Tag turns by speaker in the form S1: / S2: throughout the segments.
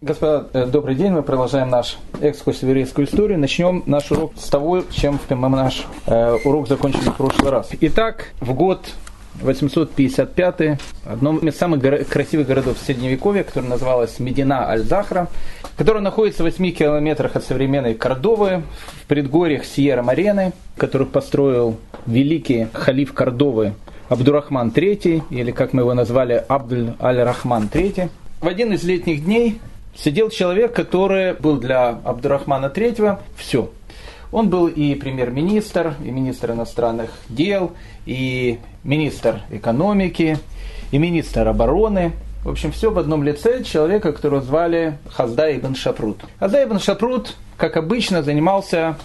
S1: Господа, э, добрый день. Мы продолжаем наш экскурс в еврейскую историю. Начнем наш урок с того, чем мы наш э, урок закончили в прошлый раз. Итак, в год 855 в одном из самых красивых городов Средневековья, которое называлось Медина Аль-Захра, которая находится в 8 километрах от современной Кордовы, в предгорьях Сьерра-Марены, которых построил великий халиф Кордовы Абдурахман III, или как мы его назвали, Абдуль Аль-Рахман III. В один из летних дней сидел человек, который был для Абдурахмана III все. Он был и премьер-министр, и министр иностранных дел, и министр экономики, и министр обороны. В общем, все в одном лице человека, которого звали Хазда ибн Шапрут. Хазда ибн Шапрут, как обычно, занимался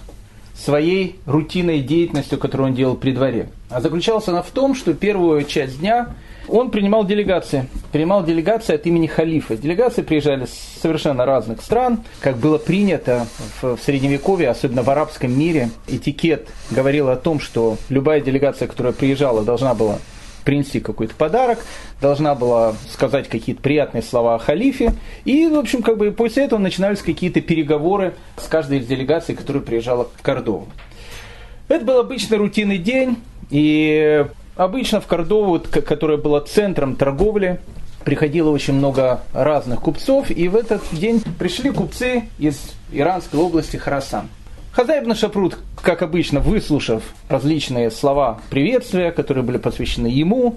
S1: своей рутинной деятельностью, которую он делал при дворе. А заключалась она в том, что первую часть дня он принимал делегации. Принимал делегации от имени халифа. Делегации приезжали с совершенно разных стран. Как было принято в, Средневековье, особенно в арабском мире, этикет говорил о том, что любая делегация, которая приезжала, должна была принести какой-то подарок, должна была сказать какие-то приятные слова о халифе. И, в общем, как бы после этого начинались какие-то переговоры с каждой из делегаций, которая приезжала в Кордову. Это был обычный рутинный день, и Обычно в Кордову, которая была центром торговли, приходило очень много разных купцов, и в этот день пришли купцы из иранской области Харасан. Хазайб Шапрут, как обычно, выслушав различные слова приветствия, которые были посвящены ему,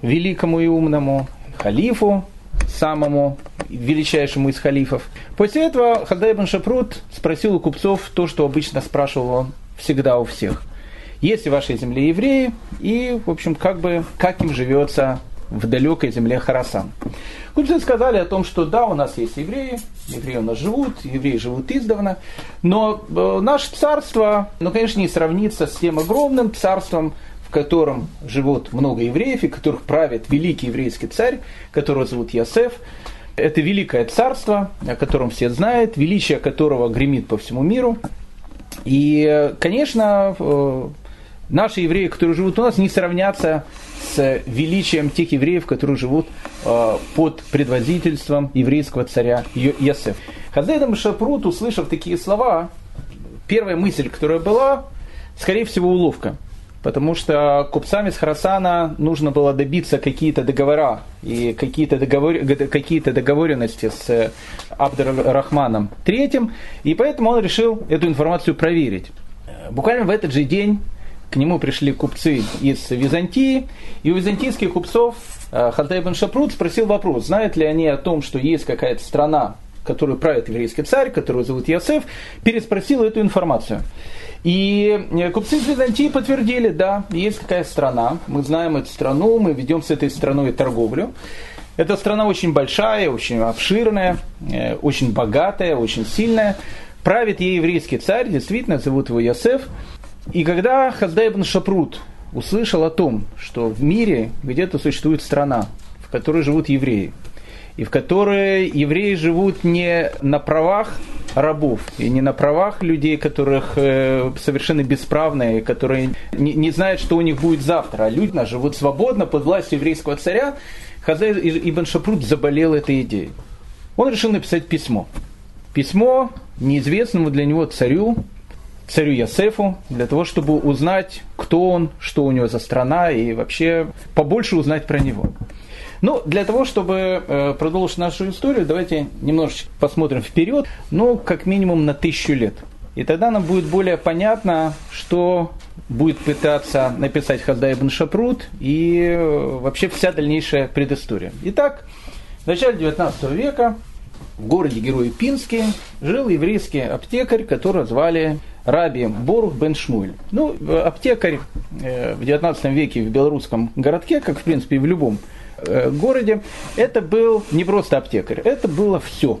S1: великому и умному, халифу, самому величайшему из халифов. После этого Хазайб Шапрут спросил у купцов то, что обычно спрашивал он всегда у всех – есть в вашей земле евреи, и, в общем, как бы, как им живется в далекой земле Харасан. Купцы сказали о том, что да, у нас есть евреи, евреи у нас живут, евреи живут издавна, но э, наше царство, ну, конечно, не сравнится с тем огромным царством, в котором живут много евреев, и которых правит великий еврейский царь, которого зовут Ясеф. Это великое царство, о котором все знают, величие которого гремит по всему миру. И, конечно, э, Наши евреи, которые живут у нас, не сравнятся с величием тех евреев, которые живут э, под предводительством еврейского царя Йосеф. Хазайдам Шапрут, услышав такие слова, первая мысль, которая была, скорее всего, уловка. Потому что купцам из Харасана нужно было добиться какие-то договора и какие-то, договор... какие-то договоренности с Абдурахманом III, и поэтому он решил эту информацию проверить. Буквально в этот же день к нему пришли купцы из Византии, и у византийских купцов э, Халтай бен Шапрут спросил вопрос, знают ли они о том, что есть какая-то страна, которую правит еврейский царь, которого зовут Ясеф, переспросил эту информацию. И э, купцы из Византии подтвердили, да, есть какая страна, мы знаем эту страну, мы ведем с этой страной торговлю. Эта страна очень большая, очень обширная, э, очень богатая, очень сильная. Правит ей еврейский царь, действительно, зовут его Ясеф. И когда Хаздайбн Шапрут услышал о том, что в мире где-то существует страна, в которой живут евреи, и в которой евреи живут не на правах рабов и не на правах людей, которых э, совершенно бесправные, которые не, не знают, что у них будет завтра, а люди живут свободно под властью еврейского царя, Хазай Ибн Шапрут заболел этой идеей. Он решил написать письмо. Письмо неизвестному для него царю, царю Ясефу, для того, чтобы узнать, кто он, что у него за страна и вообще побольше узнать про него. Ну, для того, чтобы э, продолжить нашу историю, давайте немножечко посмотрим вперед, ну, как минимум на тысячу лет. И тогда нам будет более понятно, что будет пытаться написать Хаздай ибн Шапрут и э, вообще вся дальнейшая предыстория. Итак, в начале 19 века в городе Герой Пинске жил еврейский аптекарь, которого звали Раби Борух бен Шмуэль. Ну, аптекарь э, в 19 веке в белорусском городке, как в принципе и в любом э, городе, это был не просто аптекарь, это было все.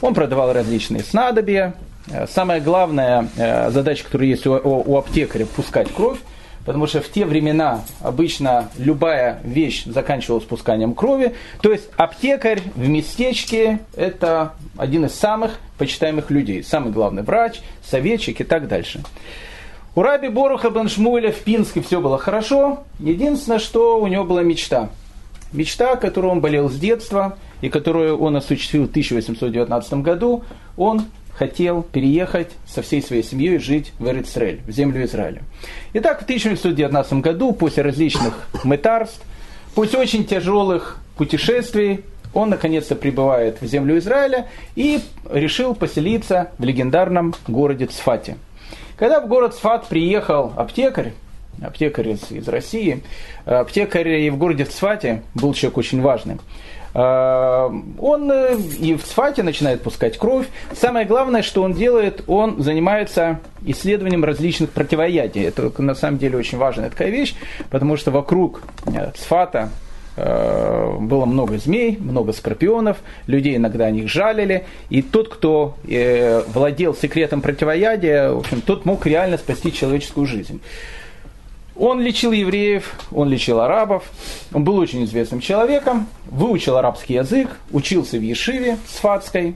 S1: Он продавал различные снадобья. Э, самая главная задача, которая есть у, у аптекаря, пускать кровь. Потому что в те времена обычно любая вещь заканчивалась пусканием крови. То есть аптекарь в местечке – это один из самых почитаемых людей. Самый главный врач, советчик и так дальше. У Раби Боруха бен Шмуэля в Пинске все было хорошо. Единственное, что у него была мечта. Мечта, которую он болел с детства. и которую он осуществил в 1819 году, он хотел переехать со всей своей семьей жить в Эрицрель, в землю Израиля. Итак, в 1919 году, после различных мытарств, после очень тяжелых путешествий, он наконец-то прибывает в землю Израиля и решил поселиться в легендарном городе Цфате. Когда в город Цфат приехал аптекарь, аптекарь из, из России, аптекарь и в городе Цфате был человек очень важный, он э, и в Цфате начинает пускать кровь. Самое главное, что он делает, он занимается исследованием различных противоядий. Это на самом деле очень важная такая вещь, потому что вокруг э, Цфата э, было много змей, много скорпионов, людей иногда о них жалили, и тот, кто владел секретом противоядия, в общем, тот мог реально спасти человеческую жизнь. Он лечил евреев, он лечил арабов, он был очень известным человеком, выучил арабский язык, учился в Ешиве Сфатской,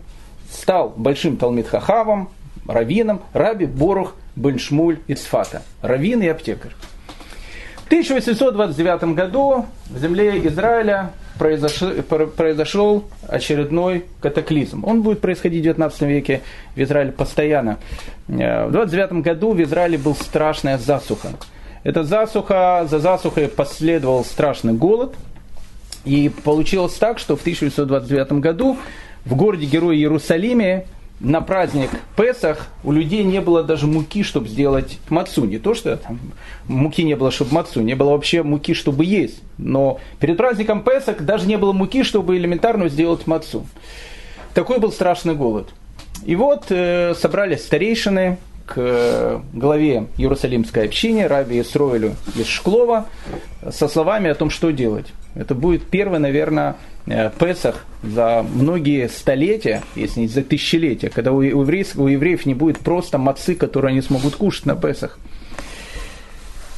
S1: стал большим Талмит-Хахавом, раввином, Раби Борух Беншмуль из Сфата, раввин и аптекарь. В 1829 году в земле Израиля произошел, произошел очередной катаклизм. Он будет происходить в 19 веке в Израиле постоянно. Э, в 29 году в Израиле был страшная засуха. Эта засуха, за засухой последовал страшный голод. И получилось так, что в 1929 году в городе Герой Иерусалиме на праздник Песах у людей не было даже муки, чтобы сделать мацу. Не то, что там муки не было, чтобы мацу, не было вообще муки, чтобы есть. Но перед праздником Песах даже не было муки, чтобы элементарно сделать мацу. Такой был страшный голод. И вот э, собрались старейшины, к э, главе Иерусалимской общины, Раби Исроилю из Шклова, со словами о том, что делать. Это будет первый, наверное, э, Песах за многие столетия, если не за тысячелетия, когда у евреев, у евреев не будет просто мацы, которые они смогут кушать на Песах.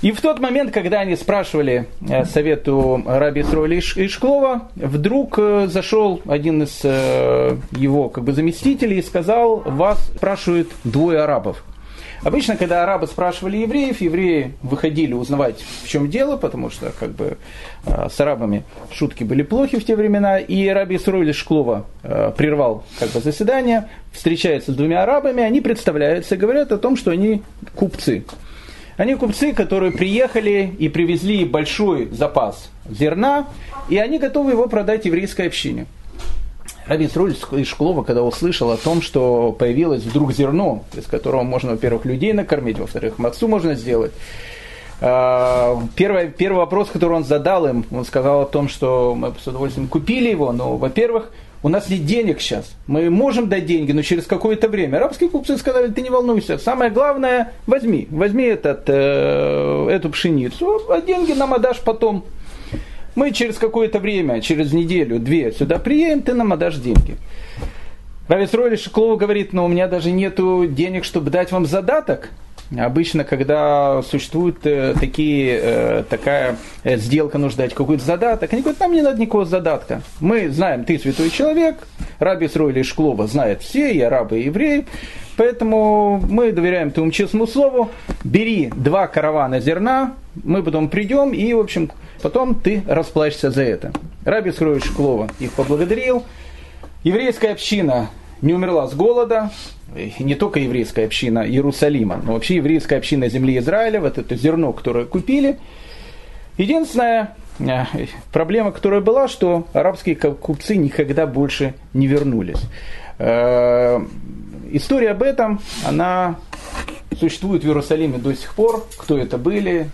S1: И в тот момент, когда они спрашивали э, совету раби Исроиля Ишклова, вдруг зашел один из его как бы, заместителей и сказал, вас спрашивают двое арабов. Обычно, когда арабы спрашивали евреев, евреи выходили узнавать, в чем дело, потому что как бы э, с арабами шутки были плохи в те времена, и раби Исруэль Шклова э, прервал как бы заседание, встречается с двумя арабами, они представляются и говорят о том, что они купцы. Они купцы, которые приехали и привезли большой запас зерна, и они готовы его продать еврейской общине. Раби Исруль из Шклова, когда услышал о том, что появилось вдруг зерно, из которого можно, во-первых, людей накормить, во-вторых, мацу можно сделать, а, Первый, первый вопрос, который он задал им, он сказал о том, что мы с удовольствием купили его, но, во-первых, у нас нет денег сейчас. Мы можем дать деньги, но через какое-то время. Арабские купцы сказали, ты не волнуйся, самое главное, возьми, возьми этот, э, эту пшеницу, а деньги нам отдашь потом. Мы через какое-то время, через неделю, две сюда приедем, ты нам отдашь деньги. Равис Роли Шиклова говорит, но у меня даже нету денег, чтобы дать вам задаток. Обычно, когда существует э, такие, э, такая э, сделка, нужно дать какой-то задаток, они говорят, нам не надо никакого задатка. Мы знаем, ты святой человек, Раби Сройли Шклова знает все, и арабы, и евреи, поэтому мы доверяем твоему честному слову, бери два каравана зерна, мы потом придем и, в общем, Потом ты расплачешься за это. Раби Схрович Шклова их поблагодарил. Еврейская община не умерла с голода, не только еврейская община Иерусалима, но вообще еврейская община земли Израиля, вот это зерно, которое купили. Единственная э, проблема, которая была, что арабские купцы никогда больше не вернулись. Э, история об этом, она существует в Иерусалиме до сих пор. Кто это были,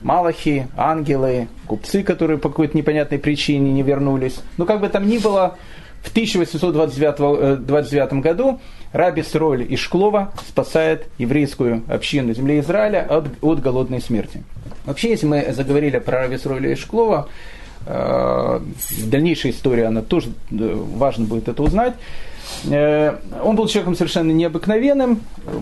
S1: малахи, ангелы, купцы, которые по какой-то непонятной причине не вернулись. Но как бы там ни было, в 1829 29 э, году Раби Сроль из Шклова спасает еврейскую общину земли Израиля от, от голодной смерти. Вообще, если мы заговорили про Раби Сроля из Шклова, э, дальнейшая история, она тоже э, важно будет это узнать. Э, он был человеком совершенно необыкновенным,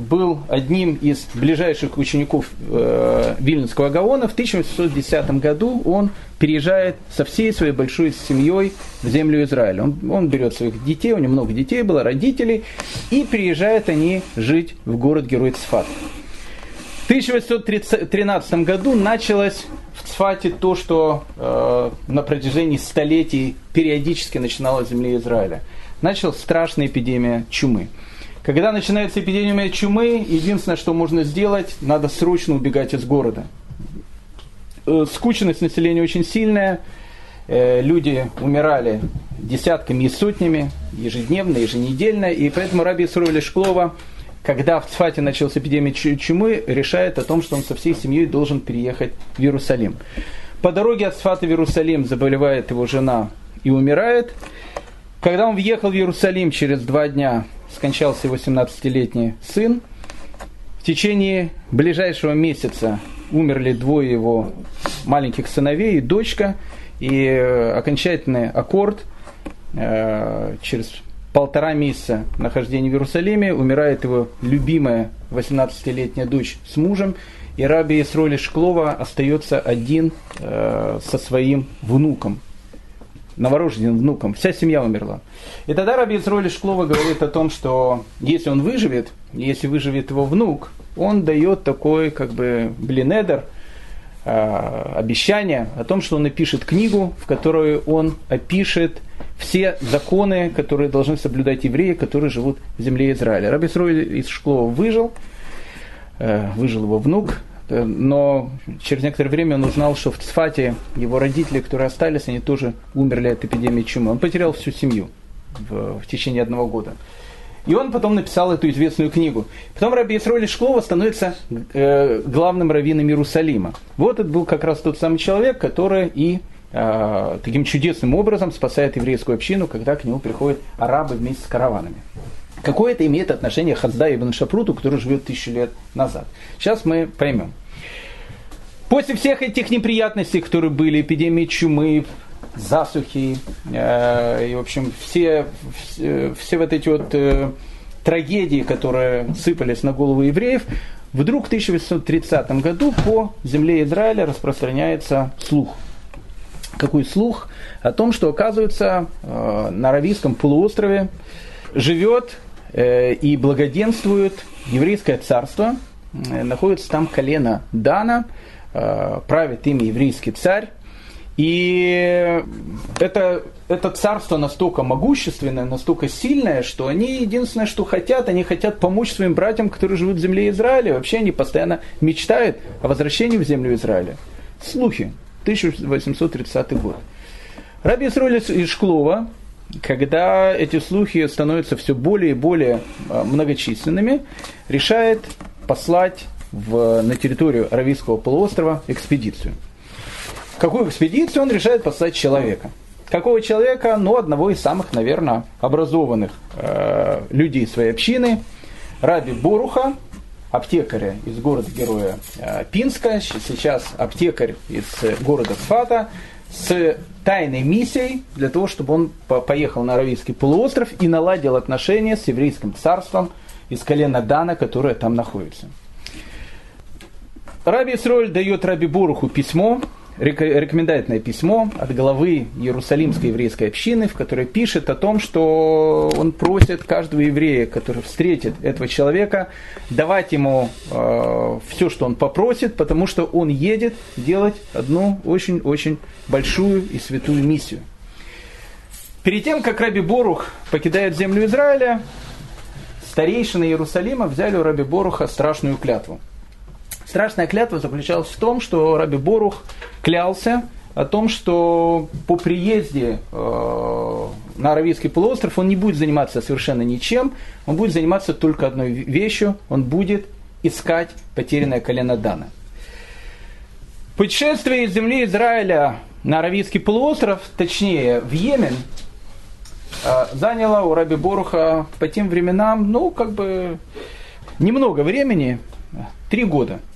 S1: был одним из ближайших учеников э, Вильнюсского Гаона. В 1810 году он переезжает со всей своей большой семьей в землю Израиля. Он, он берет своих детей, у него много детей было, родителей, и приезжают они жить в город-герой Цфат. В 1813 году началась в Цфате то, что э, на протяжении столетий периодически начиналось в земле Израиля. Началась страшная эпидемия чумы. Когда начинается эпидемия чумы, единственное, что можно сделать, надо срочно убегать из города. Э, скученность населения очень сильная, э, люди умирали десятками и сотнями, ежедневно, еженедельно, и поэтому Раби Исруэля Шклова когда в Цфате началась эпидемия чумы, решает о том, что он со всей семьей должен переехать в Иерусалим. По дороге от Цфата в Иерусалим заболевает его жена и умирает. Когда он въехал в Иерусалим, через два дня скончался его 17-летний сын. В течение ближайшего месяца умерли двое его маленьких сыновей и дочка. И э, окончательный аккорд э, через полтора месяца нахождения в Иерусалиме умирает его любимая 18-летняя дочь с мужем, и Раби Исроли Шклова остается один э, со своим внуком, новорожденным внуком. Вся семья умерла. И тогда Раби Исроли Шклова говорит о том, что если он выживет, если выживет его внук, он дает такой как бы блинедер, э, обещание о том, что он напишет книгу, в которой он опишет все законы, которые должны соблюдать евреи, которые живут в земле Израиля. Раби Срой из Шклова выжил, э, выжил его внук, но через некоторое время он узнал, что в Цфате его родители, которые остались, они тоже умерли от эпидемии чумы. Он потерял всю семью в, в течение одного года. И он потом написал эту известную книгу. Потом Раби Исроэль Шклова становится э, главным раввином Иерусалима. Вот это был как раз тот самый человек, который и Э, таким чудесным образом спасает еврейскую общину, когда к нему приходят арабы вместе с караванами. Какое это имеет отношение Хазда Ибн Шапруту, который живет тысячу лет назад? Сейчас мы поймем. После всех этих неприятностей, которые были, эпидемии чумы, засухи, э, и, в общем, все, все, все вот эти вот э, трагедии, которые сыпались на голову евреев, вдруг в 1830 году по земле Израиля распространяется слух – какой слух о том, что, оказывается, э, на Аравийском полуострове живет и благоденствует еврейское царство, э, находится там колено Дана, правит ими еврейский царь, и это, это царство настолько могущественное, настолько сильное, что они единственное, что хотят, они хотят помочь своим братьям, которые живут в земле Израиля. Вообще они постоянно мечтают о возвращении в землю Израиля. Слухи. 1830 год. Раби Исроль из Шклова, когда эти слухи становятся все более и более а, многочисленными, решает послать в, на территорию Аравийского полуострова экспедицию. Какую экспедицию он решает послать человека? Какого человека? Ну, одного из самых, наверное, образованных э, людей своей общины, Раби Боруха, аптекаря из города-героя э, Пинска, сейчас аптекарь из э, города Сфата, с тайной миссией для того, чтобы он поехал на Аравийский полуостров и наладил отношения с еврейским царством из колена Дана, которое там находится. Раби Исроль дает Раби Буруху письмо, рекомендательное письмо от главы Иерусалимской еврейской общины, в которой пишет о том, что он просит каждого еврея, который встретит этого человека, давать ему э, все, что он попросит, потому что он едет делать одну очень-очень большую и святую миссию. Перед тем, как Раби Борух покидает землю Израиля, старейшины Иерусалима взяли у Раби Боруха страшную клятву – Страшная клятва заключалась в том, что Раби Борух клялся о том, что по приезде э, на Аравийский полуостров он не будет заниматься совершенно ничем, он будет заниматься только одной вещью, он будет искать потерянное колено Дана. Путешествие из земли Израиля на Аравийский полуостров, точнее в Йемен, э, заняло у Раби Боруха по тем временам, ну, как бы, немного времени, три года –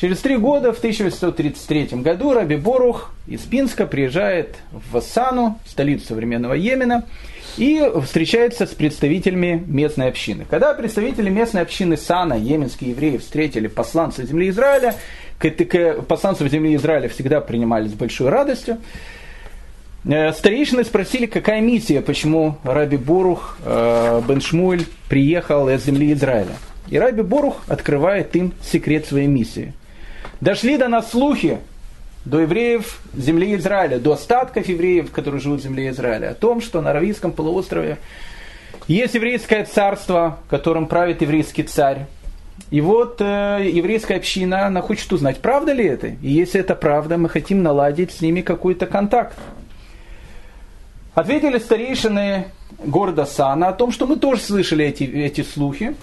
S1: Через три года, в 1833 году, Раби Борух из Пинска приезжает в Сану, столицу современного Йемена, и встречается с представителями местной общины. Когда представители местной общины Сана, йеменские евреи, встретили посланца земли Израиля, посланцев земли Израиля всегда принимали с большой радостью, э, Старейшины спросили, какая миссия, почему Раби Борух э, Бен Шмуль приехал из земли Израиля. И Раби Борух открывает им секрет своей миссии. Дошли до нас слухи, до евреев земли Израиля, до остатков евреев, которые живут в земле Израиля, о том, что на Аравийском полуострове есть еврейское царство, которым правит еврейский царь. И вот э, еврейская община, она хочет узнать, правда ли это. И если это правда, мы хотим наладить с ними какой-то контакт. Ответили старейшины города Сана о том, что мы тоже слышали эти, эти слухи,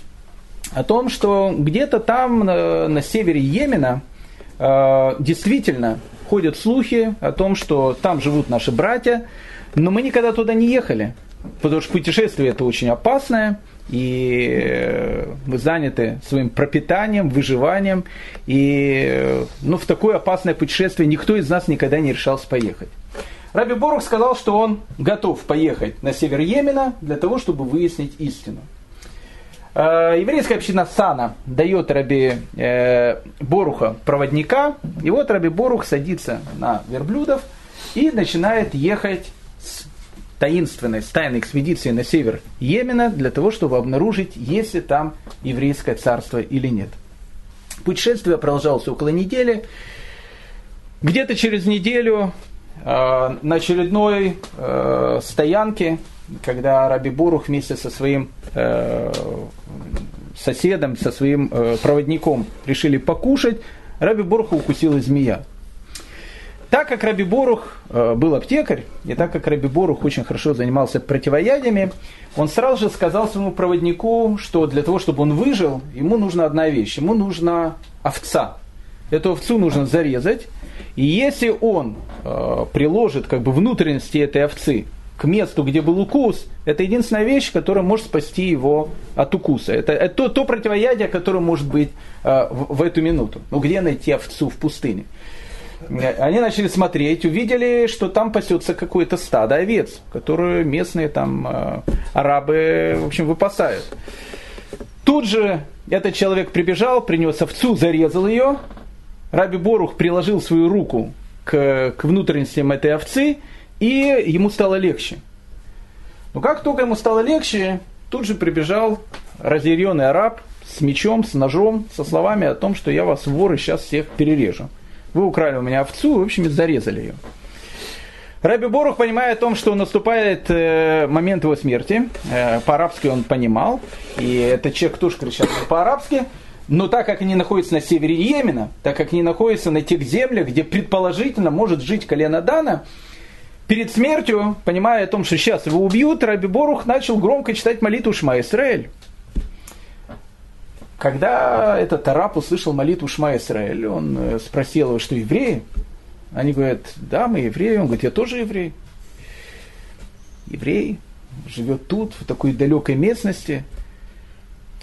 S1: о том, что где-то там на, на севере Йемена э, действительно ходят слухи о том, что там живут наши братья, но мы никогда туда не ехали, потому что путешествие это очень опасное, и э, мы заняты своим пропитанием, выживанием, и э, ну, в такое опасное путешествие никто из нас никогда не решался поехать. Раби Борух сказал, что он готов поехать на север Йемена для того, чтобы выяснить истину. Э, еврейская община Сана дает Раби э, Боруха проводника, и вот Раби Борух садится на верблюдов и начинает ехать с таинственной, с тайной экспедицией на север Йемена для того, чтобы обнаружить, есть ли там еврейское царство или нет. Путешествие продолжалось около недели. Где-то через неделю Э, на очередной э, стоянке, когда Раби Борух вместе со своим э, соседом, со своим э, проводником решили покушать, Раби Боруха укусила змея. Так как Раби Борух э, был аптекарь, и так как Раби Борух очень хорошо занимался противоядиями, он сразу же сказал своему проводнику, что для того, чтобы он выжил, ему нужна одна вещь, ему нужна овца. Эту овцу нужно зарезать, и если он э, приложит как бы внутренности этой овцы к месту, где был укус, это единственная вещь, которая может спасти его от укуса. Это, это то, то противоядие, которое может быть э, в, в эту минуту. Ну где найти овцу в пустыне? Они начали смотреть, увидели, что там пасется какое-то стадо овец, которые местные там э, арабы, в общем, выпасают. Тут же этот человек прибежал, принес овцу, зарезал ее, Раби Борух приложил свою руку к, к внутренностям этой овцы, и ему стало легче. Но как только ему стало легче, тут же прибежал разъяренный араб с мечом, с ножом, со словами о том, что я вас воры сейчас всех перережу. Вы украли у меня овцу, в общем, зарезали ее. Раби Борух, понимая о том, что наступает э, момент его смерти, э, по-арабски он понимал, и этот человек тоже кричал по-арабски, но так как они находятся на севере Йемена, так как они находятся на тех землях, где предположительно может жить колено Дана, перед смертью, понимая о том, что сейчас его убьют, Раби Борух начал громко читать молитву Шма Исраэль. Когда этот араб услышал молитву Шма Исраэль, он э, спросил его, что евреи? Они говорят, да, мы евреи. Он говорит, я тоже еврей. Еврей живет тут, в такой далекой местности –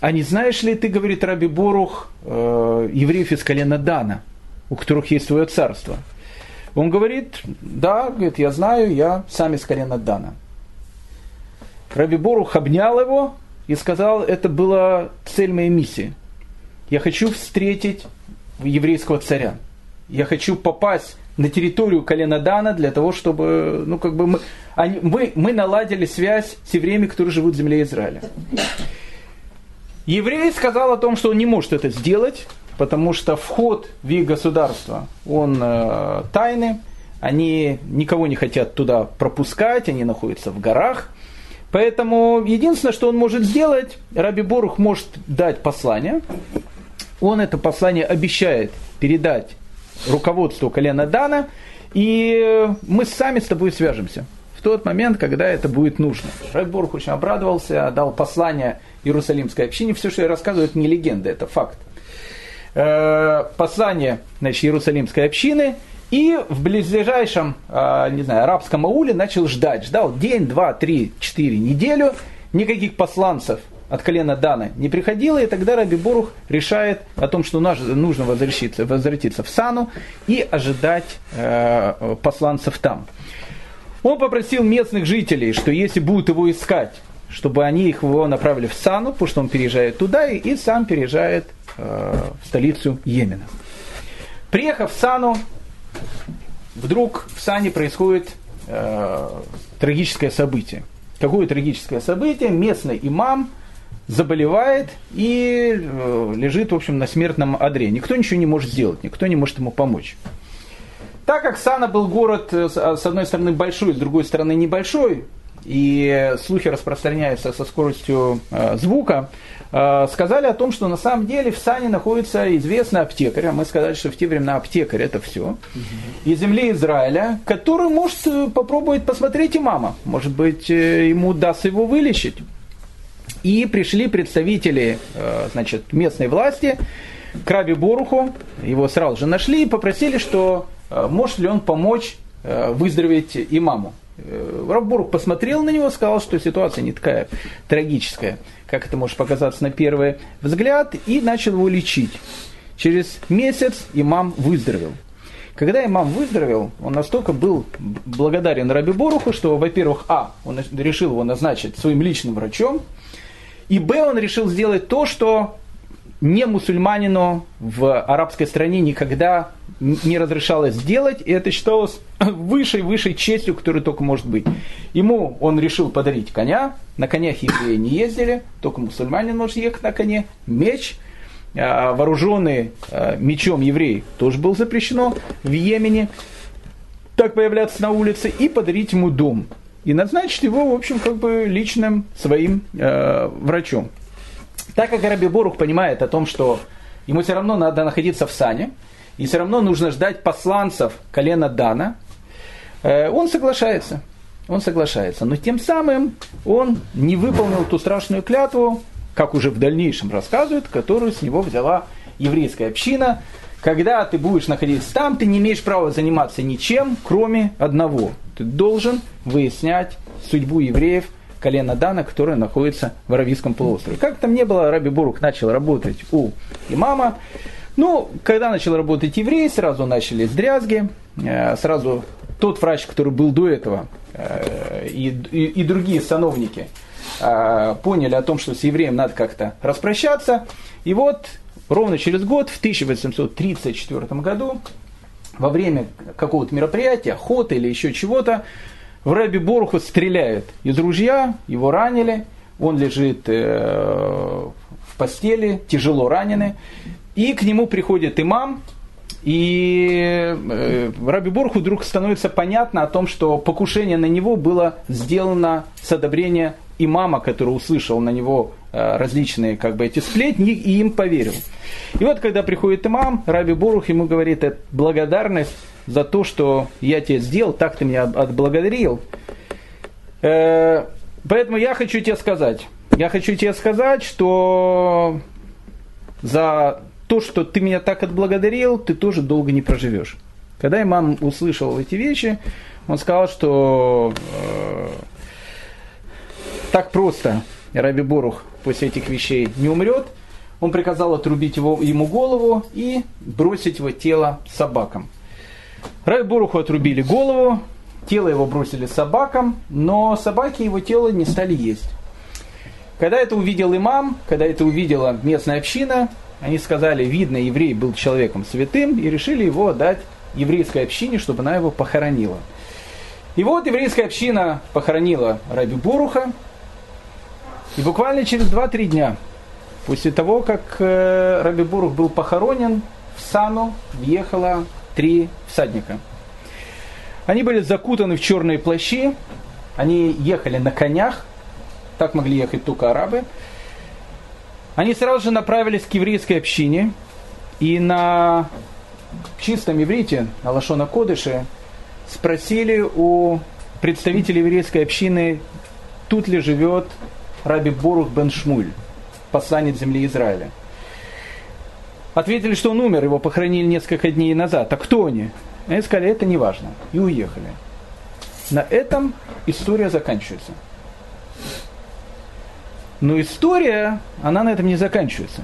S1: а не знаешь ли ты, говорит Раби Борух, э, евреев из колена Дана, у которых есть свое царство? Он говорит, да, говорит, я знаю, я сам из колена Дана. Раби Борух обнял его и сказал, это была цель моей миссии. Я хочу встретить еврейского царя. Я хочу попасть на территорию колена Дана для того, чтобы, ну, как бы мы, они, мы, мы наладили связь с евреями, которые живут в земле Израиля. Еврей сказал о том, что он не может это сделать, потому что вход в их государство, он э, тайный, они никого не хотят туда пропускать, они находятся в горах. Поэтому единственное, что он может сделать, Раби Борух может дать послание. Он это послание обещает передать руководству колена Дана, и мы сами с тобой свяжемся в тот момент, когда это будет нужно. Раби Борух очень обрадовался, дал послание Иерусалимской общине. Все, что я рассказываю, это не легенда, это факт. Э, послание значит, Иерусалимской общины и в ближайшем, э, не знаю, арабском ауле начал ждать. Ждал день, два, три, четыре, неделю. Никаких посланцев от колена Дана не приходило, и тогда Раби Борух решает о том, что нужно возвратиться, возвратиться в Сану и ожидать э, посланцев там. Он попросил местных жителей, что если будут его искать, чтобы они их его направили в Сану, потому что он переезжает туда и, и сам переезжает э, в столицу Йемена. Приехав в Сану, вдруг в Сане происходит э, трагическое событие. Какое трагическое событие? Местный имам заболевает и э, лежит, в общем, на смертном одре. Никто ничего не может сделать, никто не может ему помочь. Так как Сана был город, с одной стороны, большой, с другой стороны, небольшой, и слухи распространяются со скоростью э, звука, э, сказали о том, что на самом деле в Сане находится известный аптекарь, а мы сказали, что в те времена аптекарь это все, из земли Израиля, который может э, попробовать посмотреть и мама, может быть, ему удастся его вылечить. И пришли представители значит, местной власти к Раби Боруху, его сразу же нашли и попросили, что может ли он помочь выздороветь имаму. Э, Раббург посмотрел на него, сказал, что ситуация не такая трагическая, как это может показаться на первый взгляд, и начал его лечить. Через месяц имам выздоровел. Когда имам выздоровел, он настолько был благодарен Раби Боруху, что, во-первых, а, он решил его назначить своим личным врачом, и б, он решил сделать то, что не мусульманину в арабской стране никогда не разрешалось сделать, и это считалось высшей-высшей честью, которая только может быть. Ему он решил подарить коня, на конях евреи не ездили, только мусульманин может ехать на коне, меч, а, вооруженный а, мечом еврей тоже был запрещено в Йемене, так появляться на улице, и подарить ему дом. И назначить его, в общем, как бы личным своим э, врачом. Так как Раби Борух понимает о том, что ему все равно надо находиться в сане, и все равно нужно ждать посланцев колена Дана, э, он соглашается. Он соглашается. Но тем самым он не выполнил ту страшную клятву, как уже в дальнейшем рассказывают, которую с него взяла еврейская община. Когда ты будешь находиться там, ты не имеешь права заниматься ничем, кроме одного. Ты должен выяснять судьбу евреев – колена Дана, которое находится в Аравийском полуострове. Как там не было, Раби Бурук начал работать у имама. Ну, когда начал работать еврей, сразу начались дрязги, э, сразу тот врач, который был до этого, э, и, и, и другие сановники э, поняли о том, что с евреем надо как-то распрощаться. И вот ровно через год, в 1834 году, во время какого-то мероприятия, охоты или еще чего-то, в Раби Боруху стреляют из ружья, его ранили, он лежит э, в постели, тяжело раненый, и к нему приходит имам, и э, Раби Борху вдруг становится понятно о том, что покушение на него было сделано с одобрения имама, который услышал на него э, различные как бы, эти сплетни и им поверил. И вот когда приходит имам, Раби Борух ему говорит, это благодарность за то, что я тебе сделал, так ты меня отблагодарил. Э, поэтому я хочу тебе сказать, я хочу тебе сказать, что за то, что ты меня так отблагодарил, ты тоже долго не проживешь. Когда имам услышал эти вещи, он сказал, что э, так просто Раби Борух после этих вещей не умрет. Он приказал отрубить его, ему голову и бросить его тело собакам. Райбуруху отрубили голову, тело его бросили собакам, но собаки его тело не стали есть. Когда это увидел имам, когда это увидела местная община, они сказали, видно, еврей был человеком святым, и решили его отдать еврейской общине, чтобы она его похоронила. И вот еврейская община похоронила Раби Буруха, и буквально через 2-3 дня после того, как э, Раби Бурух был похоронен, в Сану въехала три всадника. Они были закутаны в черные плащи, они ехали на конях, так могли ехать только арабы. Они сразу же направились к еврейской общине, и на чистом иврите, на Лашона Кодыше, спросили у представителей еврейской общины, тут ли живет Раби Борух бен Шмуль, посланец земли Израиля. Ответили, что он умер, его похоронили несколько дней назад. А кто они? Они сказали, это не важно. И уехали. На этом история заканчивается. Но история, она на этом не заканчивается.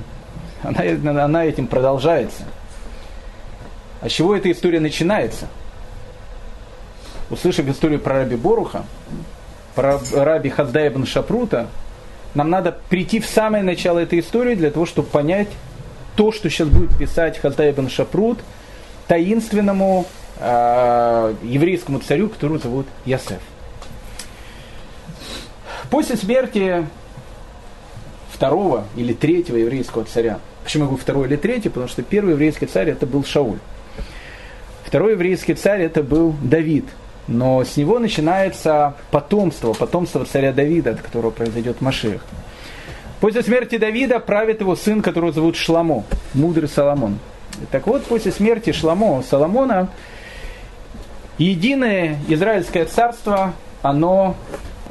S1: Она, она этим продолжается. А с чего эта история начинается? Услышав историю про Раби Боруха, про Раби Хаздая бен Шапрута, нам надо прийти в самое начало этой истории для того, чтобы понять, то, что сейчас будет писать Хаздай бен Шапрут, таинственному э, еврейскому царю, которого зовут Ясеф. После смерти второго или третьего еврейского царя, почему я говорю второй или третий, потому что первый еврейский царь это был Шауль. Второй еврейский царь это был Давид. Но с него начинается потомство, потомство царя Давида, от которого произойдет Машех. После смерти Давида правит его сын, которого зовут Шламо, мудрый Соломон. Так вот, после смерти Шламо, Соломона, единое Израильское царство, оно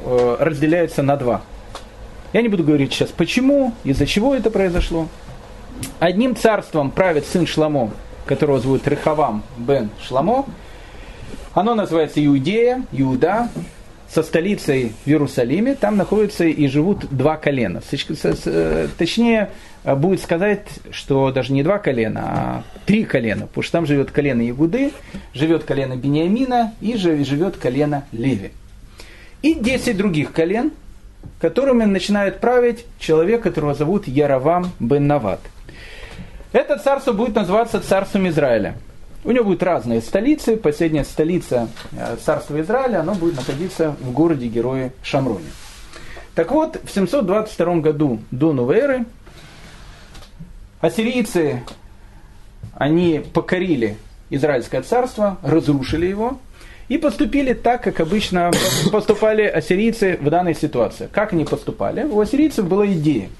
S1: э, разделяется на два. Я не буду говорить сейчас почему, из-за чего это произошло. Одним царством правит сын Шламо, которого зовут Рехавам бен Шламо. Оно называется Иудея, Иуда, со столицей в Иерусалиме. Там находятся и живут два колена. Э, точнее, э, будет сказать, что даже не два колена, а три колена. Потому что там живет колено Игуды, живет колено Бениамина и живет колено Леви. И десять других колен, которыми начинает править человек, которого зовут Яровам бен Нават – это царство будет называться царством Израиля. У него будут разные столицы. Последняя столица э, царства Израиля, оно будет находиться в городе Герои Шамроне. Так вот, в 722 году до новой эры ассирийцы, они покорили Израильское царство, разрушили его и поступили так, как обычно поступали ассирийцы в данной ситуации. Как они поступали? У ассирийцев была идея –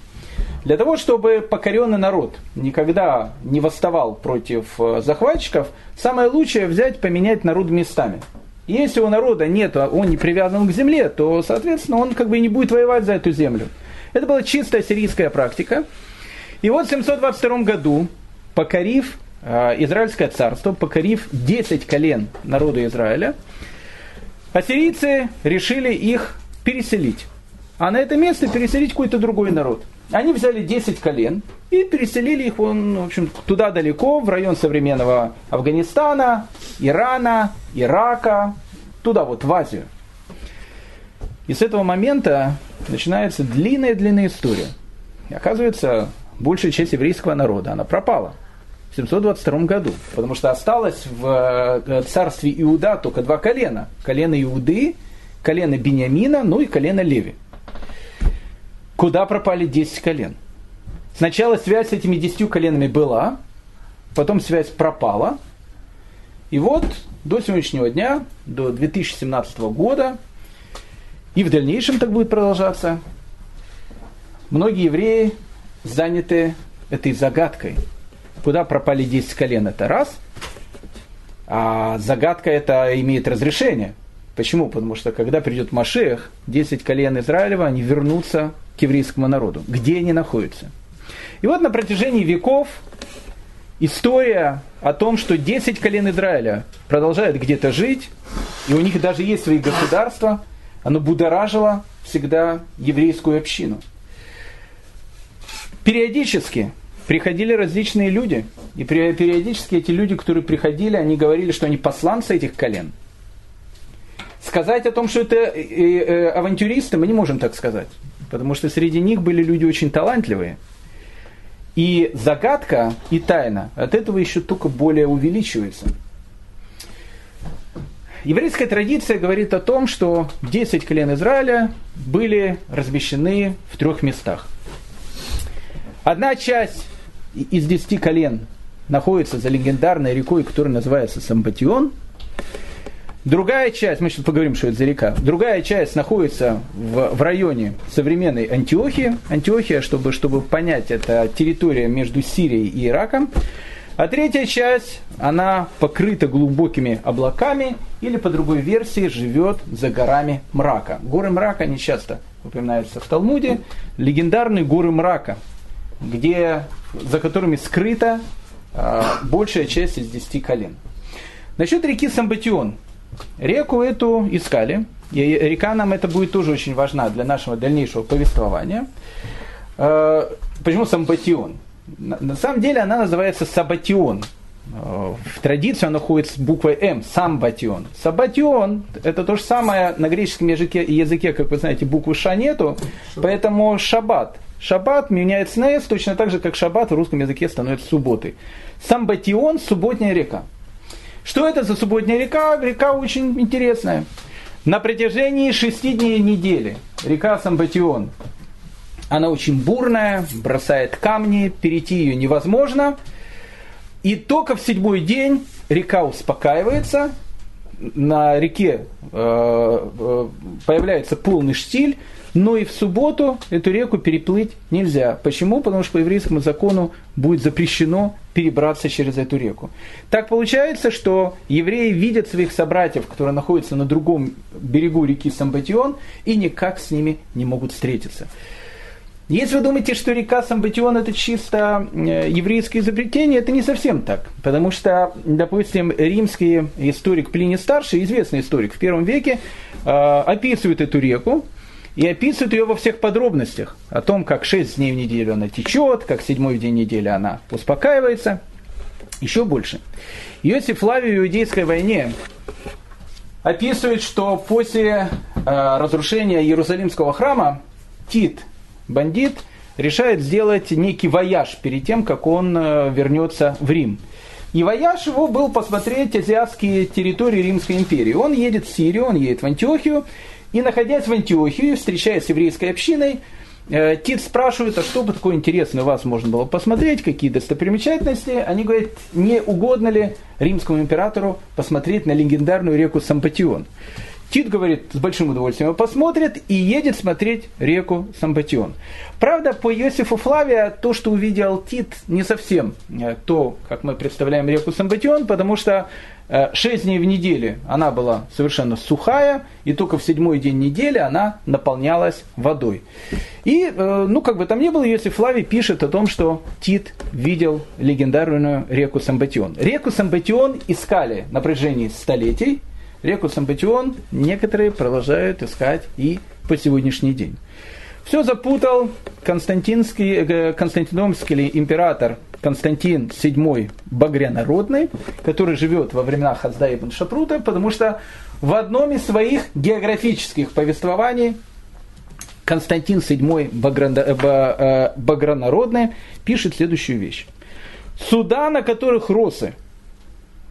S1: для того, чтобы покоренный народ никогда не восставал против э, захватчиков, самое лучшее взять, поменять народ местами. Если у народа нет, а он не привязан к земле, то, соответственно, он как бы не будет воевать за эту землю. Это была чистая сирийская практика. И вот в 722 году, покорив э, Израильское царство, покорив 10 колен народа Израиля, ассирийцы решили их переселить. А на это место переселить какой-то другой народ – они взяли 10 колен и переселили их вон, в общем, туда далеко, в район современного Афганистана, Ирана, Ирака, туда вот, в Азию. И с этого момента начинается длинная-длинная история. И оказывается, большая часть еврейского народа, она пропала в 722 году, потому что осталось в э, царстве Иуда только два колена. Колено Иуды, колено Бениамина, ну и колено Леви. Куда пропали 10 колен? Сначала связь с этими 10 коленами была, потом связь пропала. И вот до сегодняшнего дня, до 2017 года, и в дальнейшем так будет продолжаться, многие евреи заняты этой загадкой. Куда пропали 10 колен, это раз. А загадка это имеет разрешение. Почему? Потому что когда придет Машех, 10 колен Израилева, они вернутся к еврейскому народу, где они находятся. И вот на протяжении веков история о том, что 10 колен Израиля продолжают где-то жить, и у них даже есть свои государства, оно будоражило всегда еврейскую общину. Периодически приходили различные люди, и периодически эти люди, которые приходили, они говорили, что они посланцы этих колен. Сказать о том, что это э, э, авантюристы, мы не можем так сказать потому что среди них были люди очень талантливые. И загадка и тайна от этого еще только более увеличивается. Еврейская традиция говорит о том, что 10 колен Израиля были размещены в трех местах. Одна часть из 10 колен находится за легендарной рекой, которая называется Самбатион – Другая часть, мы сейчас поговорим, что это за река, другая часть находится в, в районе современной Антиохии. Антиохия, чтобы, чтобы понять, это территория между Сирией и Ираком. А третья часть, она покрыта глубокими облаками или, по другой версии, живет за горами мрака. Горы мрака, они часто упоминаются в Талмуде, легендарные горы мрака, где, за которыми скрыта э, большая часть из десяти колен. Насчет реки Самбатион – Реку эту искали, и река нам это будет тоже очень важна для нашего дальнейшего повествования. Э, почему Самбатион? На самом деле она называется Сабатион. Э, в традиции она ходит с буквой М, Самбатион. Сабатион – это то же самое на греческом языке, языке как вы знаете, буквы Ша нету, поэтому Шаббат. Шаббат меняется на С, точно так же, как Шаббат в русском языке становится субботой. Самбатион – субботняя река. Что это за субботняя река? Река очень интересная. На протяжении шести дней недели река Самбатион, она очень бурная, бросает камни, перейти ее невозможно. И только в седьмой день река успокаивается, на реке э, появляется полный штиль, но и в субботу эту реку переплыть нельзя. Почему? Потому что по еврейскому закону будет запрещено перебраться через эту реку. Так получается, что евреи видят своих собратьев, которые находятся на другом берегу реки Самбатион, и никак с ними не могут встретиться. Если вы думаете, что река Самбатион это чисто э, еврейское изобретение, это не совсем так. Потому что, допустим, римский историк Плиний Старший, известный историк в первом веке, э, описывает эту реку, и описывает ее во всех подробностях. О том, как шесть дней в неделю она течет, как седьмой день недели она успокаивается. Еще больше. Иосиф Флавий в Иудейской войне описывает, что после э, разрушения Иерусалимского храма Тит, бандит, решает сделать некий вояж перед тем, как он э, вернется в Рим. И вояж его был посмотреть азиатские территории Римской империи. Он едет в Сирию, он едет в Антиохию, и находясь в Антиохии, встречаясь с еврейской общиной, э, Тит спрашивает, а что бы такое интересное у вас можно было посмотреть, какие достопримечательности. Они говорят, не угодно ли римскому императору посмотреть на легендарную реку Самбатион. Тит говорит, с большим удовольствием посмотрит и едет смотреть реку Сампатион. Правда, по Иосифу Флавия то, что увидел Тит, не совсем э, то, как мы представляем реку Сампатион, потому что Э, шесть дней в неделю она была совершенно сухая, и только в седьмой день недели она наполнялась водой. И, э, ну, как бы там ни было, если Флавий пишет о том, что Тит видел легендарную реку Самбатион. Реку Самбатион искали на протяжении столетий, реку Самбатион некоторые продолжают искать и по сегодняшний день. Все запутал Константинский, э, Константиномский император Константин VII Багрянародный, который живет во времена Хазда ибн Шапрута, потому что в одном из своих географических повествований Константин VII э, Багранародный э, пишет следующую вещь. Суда, на которых росы,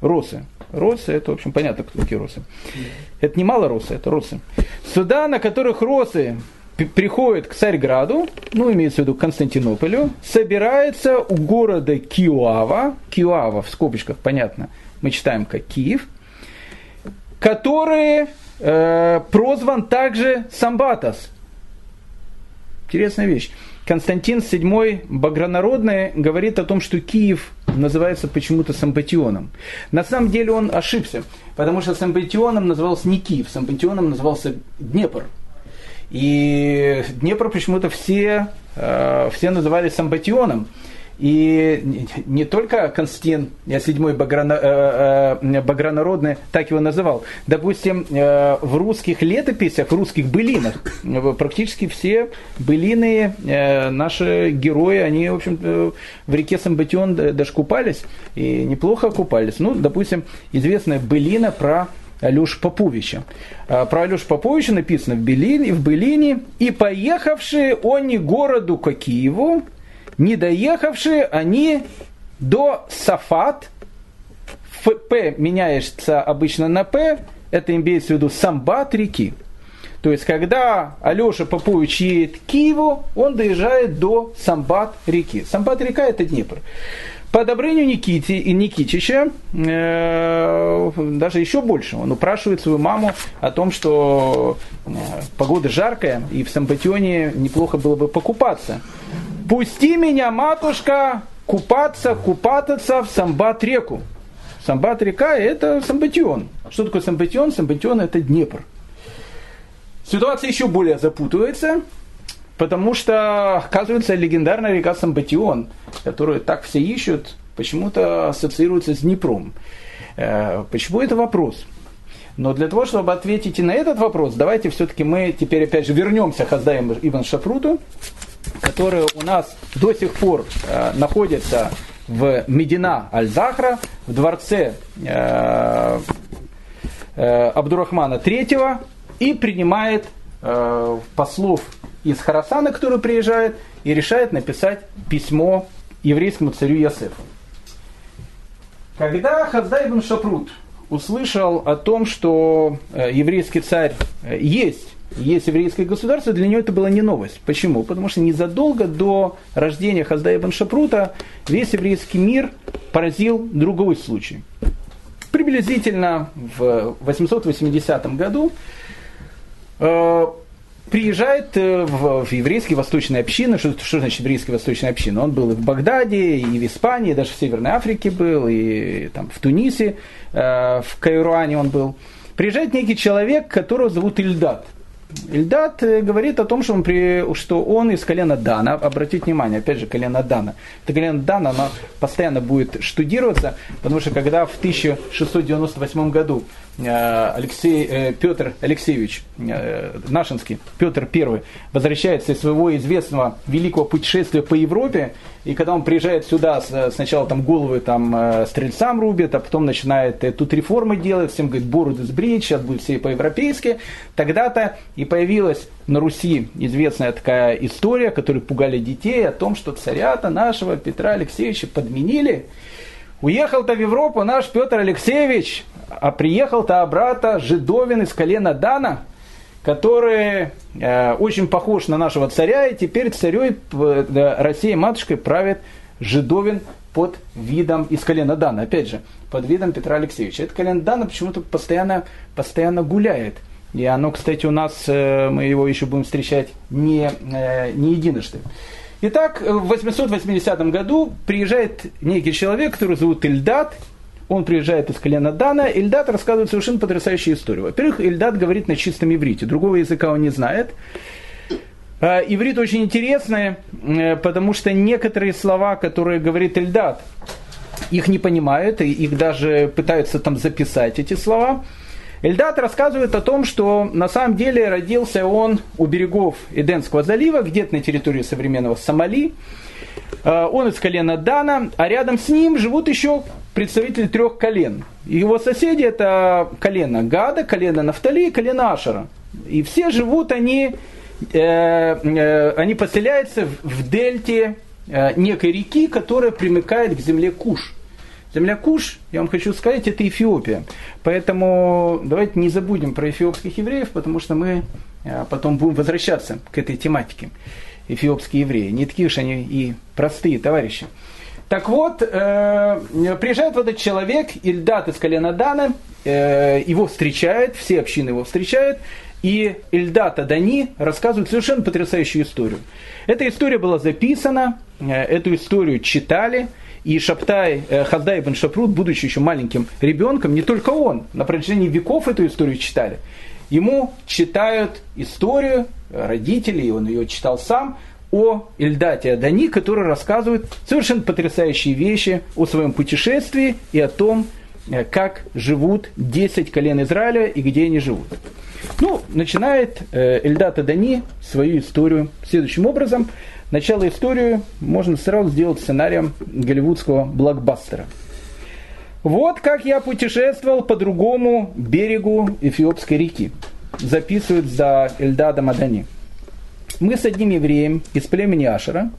S1: росы, росы, это, в общем, понятно, кто такие росы. Это не мало росы, это росы. Суда, на которых росы приходит к Царьграду, ну, имеется в виду Константинополю, собирается у города Киуава, Киуава в скобочках, понятно, мы читаем как Киев, который э, прозван также Самбатас. Интересная вещь. Константин VII Багранародный говорит о том, что Киев называется почему-то Самбатионом. На самом деле он ошибся, потому что Самбатионом назывался не Киев, Самбатионом назывался Днепр. И Днепр почему-то все, э, все называли Самбатионом. И не только Константин VII Баграно, э, э, Багранародный так его называл. Допустим, в русских летописях, в русских былинах, практически все былины наши герои, они, в общем, в реке Самбатион даже купались, и неплохо купались. Ну, допустим, известная былина про Алешу Поповича. Про Алешу Поповича написано в былине, в былине и поехавшие они городу к Киеву, не доехавшие они до Сафат, П меняется обычно на П, это имеется в виду Самбат реки. То есть, когда Алеша Попович едет к Киеву, он доезжает до Самбат реки. Самбат река это Днепр. По одобрению Никити и Никитича, э, даже еще больше, он упрашивает свою маму о том, что э, погода жаркая, и в Самбатионе неплохо было бы покупаться. «Пусти меня, матушка, купаться, купаться в Самбат-реку». Самбат-река – это Самбатион. Что такое Самбатион? Самбатион – это Днепр. Ситуация еще более запутывается – Потому что, оказывается, легендарная река Самбатион, которую так все ищут, почему-то ассоциируется с Днепром. Э, почему это вопрос? Но для того, чтобы ответить и на этот вопрос, давайте все-таки мы теперь опять же вернемся к Хаздаем Ибн Шафруту, который у нас до сих пор э, находится в Медина Аль-Захра, в дворце э, Абдурахмана III и принимает э, послов из Харасана, который приезжает, и решает написать письмо еврейскому царю Ясефу. Когда Хаздай ибн Шапрут услышал о том, что э, еврейский царь э, есть, есть еврейское государство, для него это была не новость. Почему? Потому что незадолго до рождения Хаздая Шапрута весь еврейский мир поразил другой случай. приблизительно в 880 году приезжает э, в, в еврейские восточные общины. Что, что значит еврейские восточные общины? Он был и в Багдаде, и в Испании, даже в Северной Африке был, и там, в Тунисе, э, в Кайруане он был. Приезжает некий человек, которого зовут Ильдат. Ильдат э, говорит о том, что он, при, что он из колена Дана. Обратите внимание, опять же, колено Дана. Это колено Дана, оно постоянно будет штудироваться, потому что когда в 1698 году Э, Алексей, э, Петр Алексеевич э, Нашинский, Петр I, возвращается из своего известного великого путешествия по Европе, и когда он приезжает сюда, сначала там головы там стрельцам рубит, а потом начинает тут реформы делать, всем говорит, бороды сбрить, сейчас будет все по-европейски, тогда-то и появилась на Руси известная такая история, которая пугали детей о том, что царя-то нашего Петра Алексеевича подменили, Уехал-то в Европу наш Петр Алексеевич, а приехал-то обратно жидовин из колена Дана, который э, очень похож на нашего царя, и теперь царей э, России матушкой правит жидовин под видом из колена Дана, опять же, под видом Петра Алексеевича. Это колено Дана почему-то постоянно, постоянно гуляет. И оно, кстати, у нас, э, мы его еще будем встречать не, э, не единожды. Итак, в 880 году приезжает некий человек, который зовут Ильдат, он приезжает из колена Дана, Ильдат рассказывает совершенно потрясающую историю. Во-первых, Ильдат говорит на чистом иврите, другого языка он не знает. А, иврит очень интересный, потому что некоторые слова, которые говорит Ильдат, их не понимают, и их даже пытаются там записать, эти слова. Эльдат рассказывает о том, что на самом деле родился он у берегов Эденского залива, где-то на территории современного Сомали. Э, он из колена Дана, а рядом с ним живут еще представители трех колен. Его соседи это колено Гада, колено Нафтали и колено Ашера. И все живут они, э, э, они поселяются в, дельте э, некой реки, которая примыкает к земле Куш. Земля Куш, я вам хочу сказать, это Эфиопия. Поэтому давайте не забудем про эфиопских евреев, потому что мы э, потом будем возвращаться к этой тематике. Эфиопские евреи. Не такие уж они и простые товарищи. Так вот, э, приезжает вот этот человек, Ильдат из колена Дана, э, его встречает, все общины его встречают, и Ильдат Адани рассказывает совершенно потрясающую историю. Эта история была записана, э, эту историю читали, и Шаптай, э, Хаздай бен Шапрут, будучи еще маленьким ребенком, не только он, на протяжении веков эту историю читали. Ему читают историю, родители, и он ее читал сам, о Ильдате Адани, который рассказывает совершенно потрясающие вещи о своем путешествии и о том, э, как живут 10 колен Израиля и где они живут. Ну, начинает э, Эльдат Адани свою историю следующим образом. Начало истории можно сразу сделать сценарием голливудского блокбастера. Вот как я путешествовал по другому берегу Эфиопской реки. Записывает за Эльдадом Адани мы с одним евреем из племени Ашера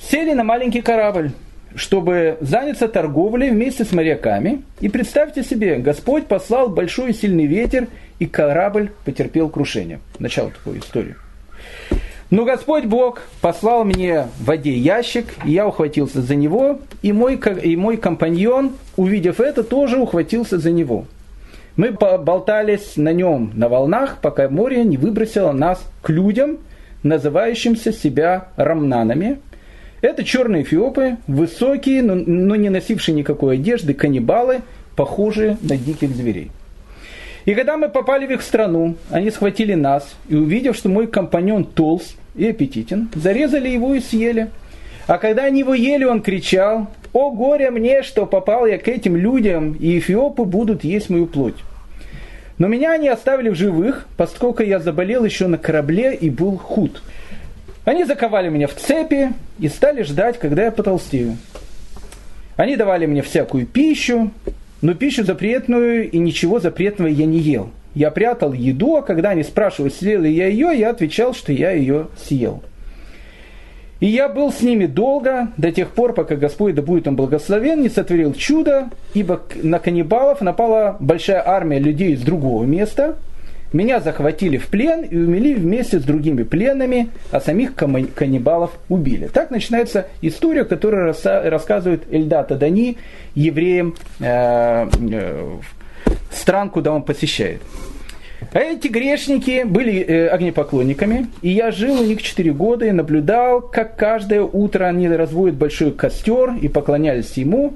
S1: сели на маленький корабль, чтобы заняться торговлей вместе с моряками. И представьте себе, Господь послал большой и сильный ветер, и корабль потерпел крушение. Начало такой истории. Но Господь Бог послал мне в воде ящик, и я ухватился за него, и мой, и мой компаньон, увидев это, тоже ухватился за него. Мы болтались на нем на волнах, пока море не выбросило нас к людям – называющимся себя рамнанами. Это черные эфиопы, высокие, но, но не носившие никакой одежды, каннибалы, похожие на диких зверей. И когда мы попали в их страну, они схватили нас, и увидев, что мой компаньон толст и аппетитен, зарезали его и съели. А когда они его ели, он кричал, «О горе мне, что попал я к этим людям, и эфиопы будут есть мою плоть». Но меня они оставили в живых, поскольку я заболел еще на корабле и был худ. Они заковали меня в цепи и стали ждать, когда я потолстею. Они давали мне всякую пищу, но пищу запретную и ничего запретного я не ел. Я прятал еду, а когда они спрашивали, съел ли я ее, я отвечал, что я ее съел. И я был с ними долго, до тех пор, пока Господь, да будет он благословен, не сотворил чудо, ибо на каннибалов напала большая армия людей из другого места. Меня захватили в плен и умели вместе с другими пленными, а самих каннибалов убили. Так начинается история, которую рассказывает Эльдат Адани евреям э, э, стран, куда он посещает. А эти грешники были э, огнепоклонниками, и я жил у них 4 года и наблюдал, как каждое утро они разводят большой костер и поклонялись ему.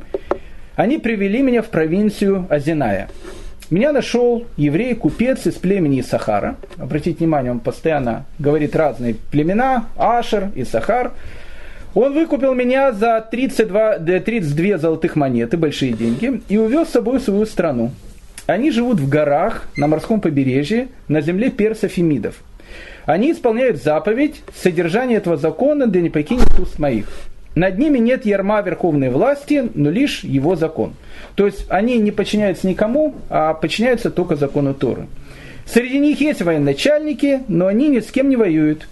S1: Они привели меня в провинцию Азиная. Меня нашел еврей-купец из племени Сахара. Обратите внимание, он постоянно говорит разные племена, Ашер и Сахар. Он выкупил меня за 32, 32 золотых монеты, большие деньги, и увез с собой в свою страну. Они живут в горах, на морском побережье, на земле персов и мидов. Они исполняют заповедь, содержание этого закона, да не покинет уст моих. Над ними нет ярма верховной власти, но лишь его закон. То есть они не подчиняются никому, а подчиняются только закону Торы. Среди них есть военачальники, но они ни с кем не воюют.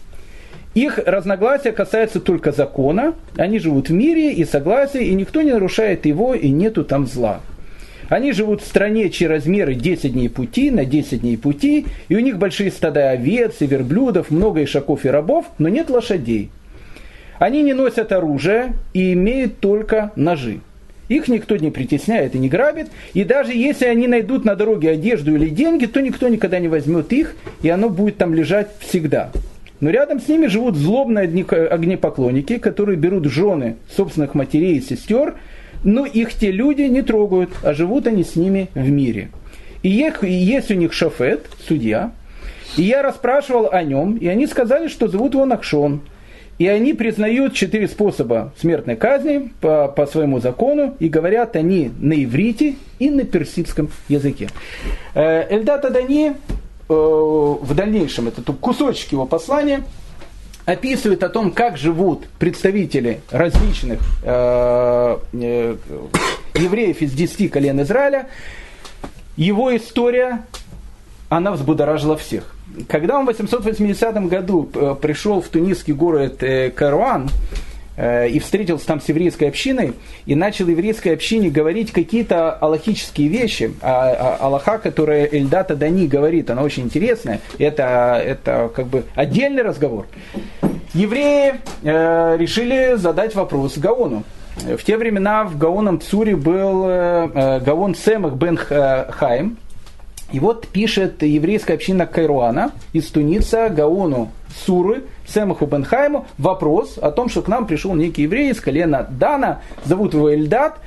S1: Их разногласия касаются только закона, они живут в мире и согласии, и никто не нарушает его, и нету там зла. Они живут в стране, чьи размеры 10 дней пути на 10 дней пути, и у них большие стада овец и верблюдов, много ишаков и рабов, но нет лошадей. Они не носят оружие и имеют только ножи. Их никто не притесняет и не грабит, и даже если они найдут на дороге одежду или деньги, то никто никогда не возьмет их, и оно будет там лежать всегда. Но рядом с ними живут злобные огнепоклонники, которые берут жены собственных матерей и сестер – но их те люди не трогают, а живут они с ними в мире. И есть у них шафет, судья, и я расспрашивал о нем, и они сказали, что зовут его Накшон. И они признают четыре способа смертной казни по, по своему закону, и говорят они на иврите и на персидском языке. Э, Эльдат Адани э, в дальнейшем, это кусочек его послания, описывает о том, как живут представители различных э, евреев из 10 колен Израиля, его история, она взбудоражила всех. Когда он в 880 году э, пришел в тунисский город э, Каруан, Э, и встретился там с еврейской общиной, и начал еврейской общине говорить какие-то аллахические вещи. А, а Аллаха, которая Эльдата Дани говорит, она очень интересная. Это, это как бы отдельный разговор. Евреи э, решили задать вопрос Гаону. В те времена в Гаоном Цуре был э Гаон Семах бен Хайм. И вот пишет еврейская община Кайруана из Туниса Гаону Суры, Семаху Бенхайму вопрос о том, что к нам пришел некий еврей из колена Дана, зовут его Эльдат,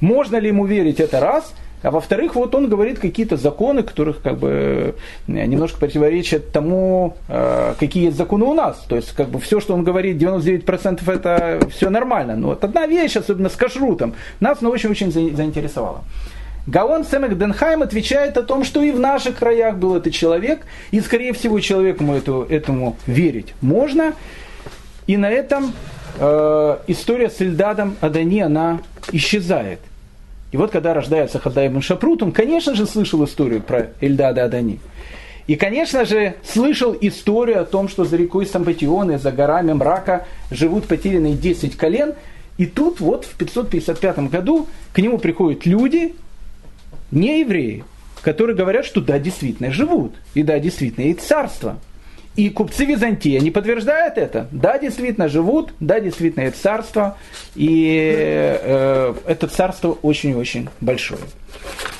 S1: можно ли ему верить, это раз, а во-вторых, вот он говорит какие-то законы, которых как бы э, немножко противоречат тому, э, какие есть законы у нас. То есть, как бы все, что он говорит, 99% это все нормально. Но вот одна вещь, особенно с кашрутом, нас ну, очень-очень заинтересовала. Гаон Семек Денхайм отвечает о том, что и в наших краях был этот человек, и, скорее всего, человеку эту, этому верить можно. И на этом э, история с Эльдадом Адани, она исчезает. И вот когда рождается Хадай Ибн Шапрут, он, конечно же, слышал историю про Эльдада Адани. И, конечно же, слышал историю о том, что за рекой Самбатионы, за горами мрака живут потерянные 10 колен. И тут вот в 555 году к нему приходят люди, не евреи, которые говорят, что да, действительно живут, и да, действительно есть царство. И купцы Византии, они подтверждают это. Да, действительно живут, да, действительно есть царство, и э, это царство очень-очень большое.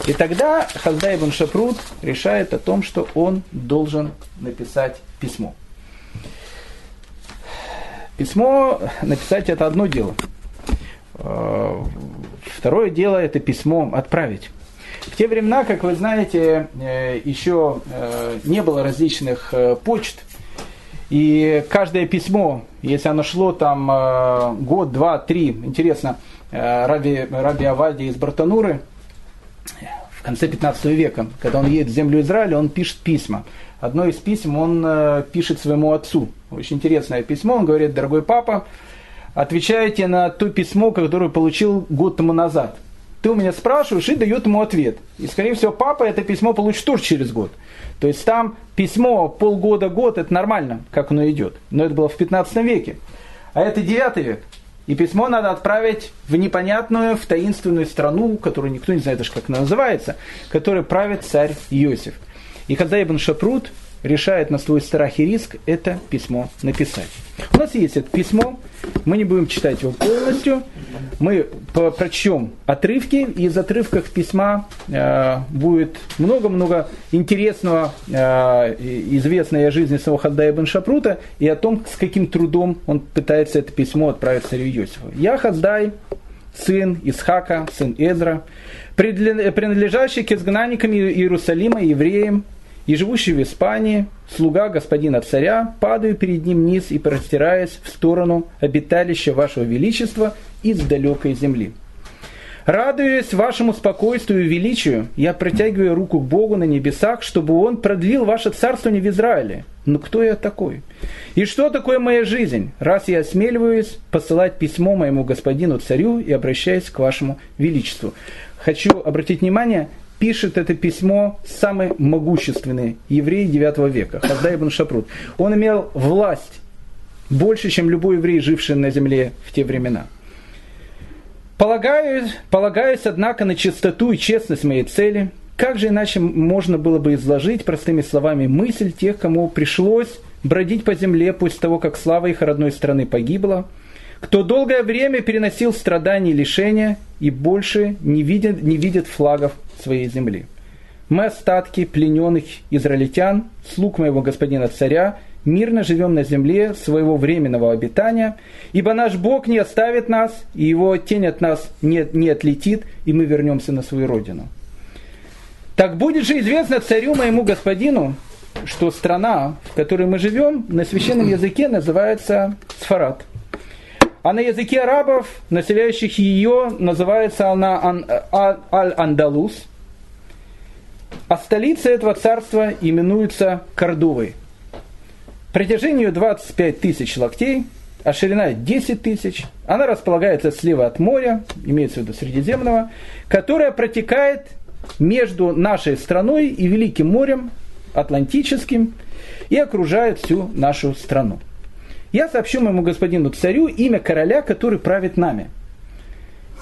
S1: И тогда Хазда ибн Шапрут решает о том, что он должен написать письмо. Письмо написать это одно дело. Э, второе дело это письмо отправить. В те времена, как вы знаете, э, еще э, не было различных э, почт, и каждое письмо, если оно шло там год, два, три, интересно, Раби, Раби Авади из Бартануры, в конце 15 века, когда он едет в землю Израиля, он пишет письма. Одно из писем он пишет своему отцу. Очень интересное письмо. Он говорит, дорогой папа, отвечайте на то письмо, которое получил год тому назад ты у меня спрашиваешь и дает ему ответ. И, скорее всего, папа это письмо получит тоже через год. То есть там письмо полгода-год, это нормально, как оно идет. Но это было в 15 веке. А это 9 век. И письмо надо отправить в непонятную, в таинственную страну, которую никто не знает даже, как она называется, которой правит царь Иосиф. И когда Ибн Шапрут решает на свой страх и риск это письмо написать. У нас есть это письмо, мы не будем читать его полностью, мы прочтем отрывки, и из отрывков письма э, будет много-много интересного, э, известной о жизни самого Хадда ибн Шапрута и о том, с каким трудом он пытается это письмо отправить царю Иосифу. Я Хаздай, сын Исхака, сын Эзра, принадлежащий к изгнанникам Иерусалима, евреям, и живущий в Испании, слуга господина царя, падаю перед ним низ и простираясь в сторону обиталища вашего величества из далекой земли. Радуясь вашему спокойствию и величию, я протягиваю руку к Богу на небесах, чтобы Он продлил ваше царствование в Израиле. Но кто я такой? И что такое моя жизнь, раз я осмеливаюсь посылать письмо моему господину царю и обращаясь к вашему величеству? Хочу обратить внимание, пишет это письмо самый могущественный еврей 9 века, Хазда ибн Шапрут. Он имел власть больше, чем любой еврей, живший на земле в те времена. Полагаюсь, полагаюсь, однако, на чистоту и честность моей цели, как же иначе можно было бы изложить простыми словами мысль тех, кому пришлось бродить по земле после того, как слава их родной страны погибла – кто долгое время переносил страдания и лишения и больше не видит, не видит флагов своей земли. Мы остатки плененных израильтян, слуг моего господина царя, мирно живем на земле своего временного обитания, ибо наш Бог не оставит нас, и его тень от нас не, не отлетит, и мы вернемся на свою родину. Так будет же известно царю моему господину, что страна, в которой мы живем, на священном языке называется Сфарат – а на языке арабов, населяющих ее, называется она Аль-Андалус. А столица этого царства именуется Кордовой. Протяжению 25 тысяч локтей, а ширина 10 тысяч. Она располагается слева от моря, имеется в виду Средиземного, которое протекает между нашей страной и Великим морем Атлантическим и окружает всю нашу страну я сообщу моему господину царю имя короля, который правит нами.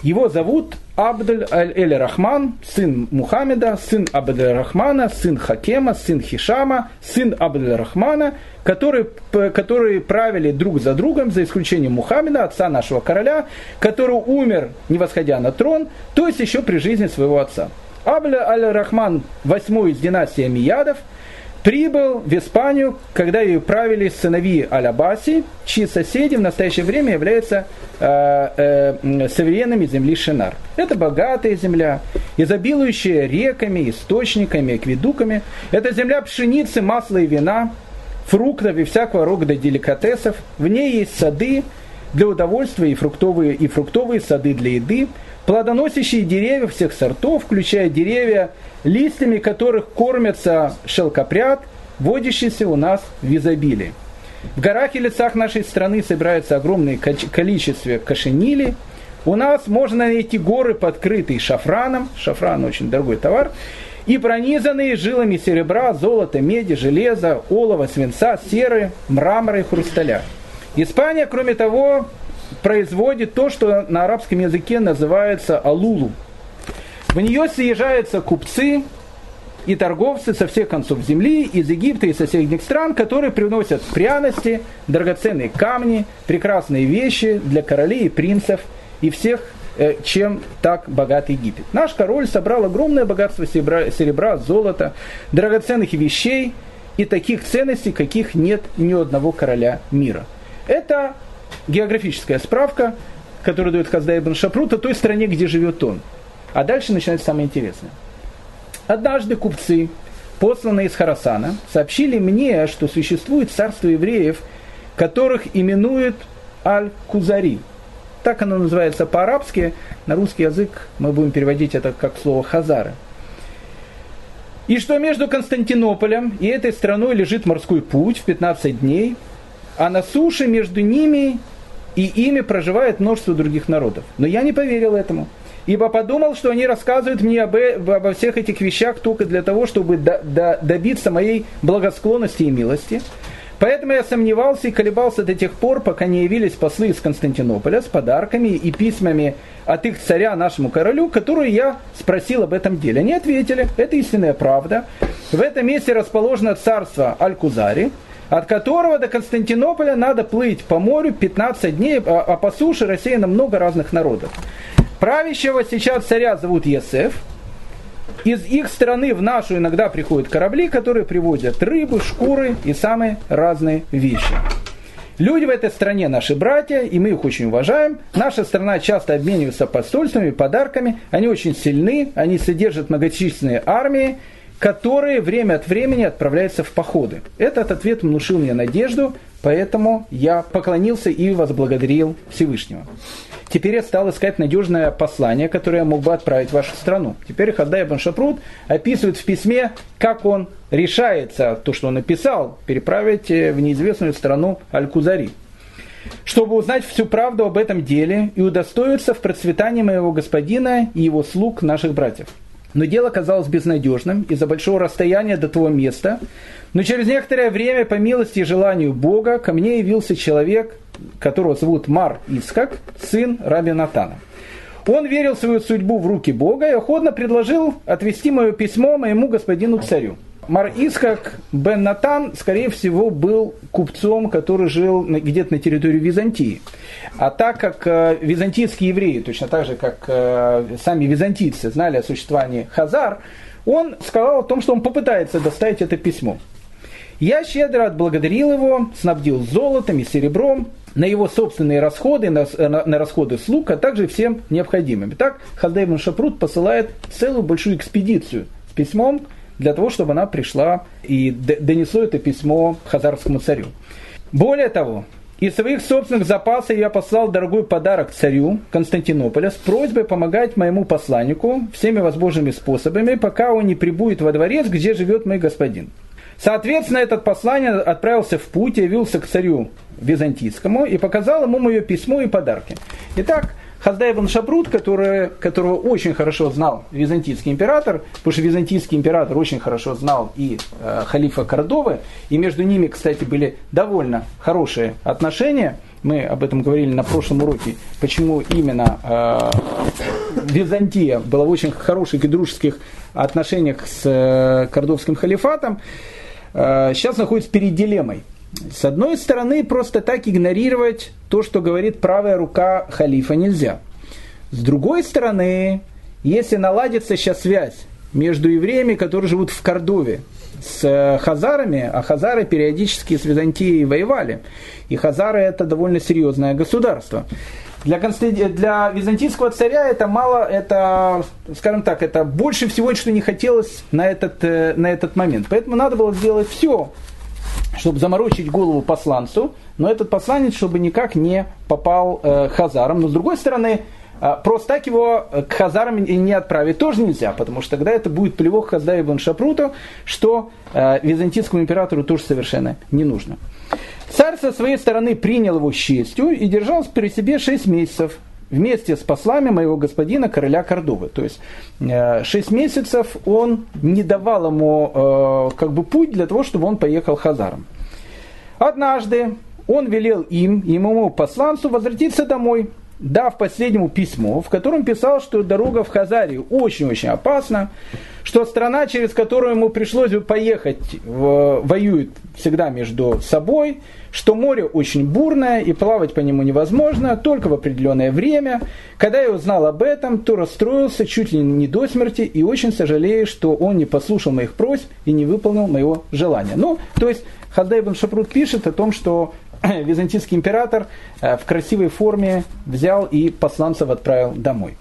S1: Его зовут Абдаль Эль-Рахман, сын Мухаммеда, сын Абдаль-Рахмана, сын Хакема, сын Хишама, сын Абдаль-Рахмана, которые, которые правили друг за другом, за исключением Мухаммеда, отца нашего короля, который умер, не восходя на трон, то есть еще при жизни своего отца. Абдаль Аль-Рахман, восьмой из династии Амиядов – прибыл в Испанию, когда ее правили сыновья Аль-Абаси, чьи соседи в настоящее время являются э, э, суверенами земли Шинар. Это богатая земля, изобилующая реками, источниками, акведуками. Это земля пшеницы, масла и вина, фруктов и всякого рода деликатесов. В ней есть сады для удовольствия и фруктовые, и фруктовые сады для еды, плодоносящие деревья всех сортов, включая деревья листьями которых кормятся шелкопряд, водящийся у нас в изобилии. В горах и лесах нашей страны собирается огромное количество кошенили. У нас можно найти горы, подкрытые шафраном, шафран очень дорогой товар, и пронизанные жилами серебра, золота, меди, железа, олова, свинца, серы, мрамора и хрусталя. Испания, кроме того, производит то, что на арабском языке называется алулу – в нее съезжаются купцы и торговцы со всех концов земли, из Египта и соседних стран, которые приносят пряности, драгоценные камни, прекрасные вещи для королей и принцев и всех э, чем так богат Египет. Наш король собрал огромное богатство серебра, серебра, золота, драгоценных вещей и таких ценностей, каких нет ни одного короля мира. Это географическая справка, которую дает Хаздай ибн Шапрут о той стране, где живет он. А дальше начинается самое интересное. Однажды купцы, посланные из Харасана, сообщили мне, что существует царство евреев, которых именуют Аль-Кузари. Так оно называется по-арабски, на русский язык мы будем переводить это как слово хазары. И что между Константинополем и этой страной лежит морской путь в 15 дней, а на суше между ними и ими проживает множество других народов. Но я не поверил этому ибо подумал, что они рассказывают мне об, обо всех этих вещах только для того, чтобы до, до, добиться моей благосклонности и милости. Поэтому я сомневался и колебался до тех пор, пока не явились послы из Константинополя с подарками и письмами от их царя нашему королю, которую я спросил об этом деле. Они ответили, это истинная правда. В этом месте расположено царство Аль-Кузари, от которого до Константинополя надо плыть по морю 15 дней, а, а по суше рассеяно много разных народов. Правящего сейчас царя зовут Есеф. Из их страны в нашу иногда приходят корабли, которые привозят рыбу, шкуры и самые разные вещи. Люди в этой стране наши братья, и мы их очень уважаем. Наша страна часто обменивается посольствами, подарками. Они очень сильны, они содержат многочисленные армии, которые время от времени отправляются в походы. Этот ответ внушил мне надежду, поэтому я поклонился и возблагодарил Всевышнего. Теперь я стал искать надежное послание, которое я мог бы отправить в вашу страну. Теперь Хаддай Бен Шапрут описывает в письме, как он решается, то, что он написал, переправить э, в неизвестную страну Аль-Кузари чтобы узнать всю правду об этом деле и удостоиться в процветании моего господина и его слуг, наших братьев. Но дело казалось безнадежным из-за большого расстояния до того места. Но через некоторое время, по милости и желанию Бога, ко мне явился человек, которого зовут Мар Ицкак, сын Раби Натана. Он верил свою судьбу в руки Бога и охотно предложил отвести мое письмо моему господину царю. Мар Исхак бен Натан, скорее всего, был купцом, который жил где-то на территории Византии. А так как э, византийские евреи, точно так же, как э, сами византийцы, знали о существовании Хазар, он сказал о том, что он попытается доставить это письмо. Я щедро отблагодарил его, снабдил золотом и серебром на его собственные расходы, на, на, на расходы слуг, а также всем необходимым. Итак, Халдейбн Шапрут посылает целую большую экспедицию с письмом, для того, чтобы она пришла и донесла это письмо хазарскому царю. Более того, из своих собственных запасов я послал дорогой подарок царю Константинополя с просьбой помогать моему посланнику всеми возможными способами, пока он не прибудет во дворец, где живет мой господин. Соответственно, этот посланник отправился в путь, явился к царю византийскому и показал ему мое письмо и подарки. Итак, Хаздай ибн Шабрут, который, которого очень хорошо знал византийский император, потому что византийский император очень хорошо знал и э, халифа Кордовы, и между ними, кстати, были довольно хорошие отношения. Мы об этом говорили на прошлом уроке, почему именно э, Византия была в очень хороших и дружеских отношениях с э, Кордовским халифатом. Э, сейчас находится перед дилеммой. С одной стороны, просто так игнорировать то, что говорит правая рука халифа, нельзя. С другой стороны, если наладится сейчас связь между евреями, которые живут в Кордове, с э, хазарами, а хазары периодически с Византией воевали. И хазары это довольно серьезное государство. Для, Константи... для византийского царя это мало, это, скажем так, это больше всего, что не хотелось на этот, э, на этот момент. Поэтому надо было сделать все, чтобы заморочить голову посланцу, но этот посланец, чтобы никак не попал э, хазарам. Но с другой стороны, просто так его к хазарам не отправить тоже нельзя, потому что тогда это будет плевок Хазда ибн Шапруту, что э, византийскому императору тоже совершенно не нужно. Царь со своей стороны принял его с честью и держал при себе шесть месяцев, вместе с послами моего господина короля Кордовы. То есть э, шесть месяцев он не давал ему э, как бы путь для того, чтобы он поехал хазаром. Однажды он велел им, ему посланцу, возвратиться домой, дав последнему письмо, в котором писал, что дорога в Хазарию очень-очень опасна, что страна, через которую ему пришлось бы поехать, воюет всегда между собой, что море очень бурное и плавать по нему невозможно, только в определенное время. Когда я узнал об этом, то расстроился чуть ли не до смерти и очень сожалею, что он не послушал моих просьб и не выполнил моего желания. Ну, то есть Хаздай ибн Шапрут пишет о том, что византийский император э, в красивой форме взял и посланцев отправил домой.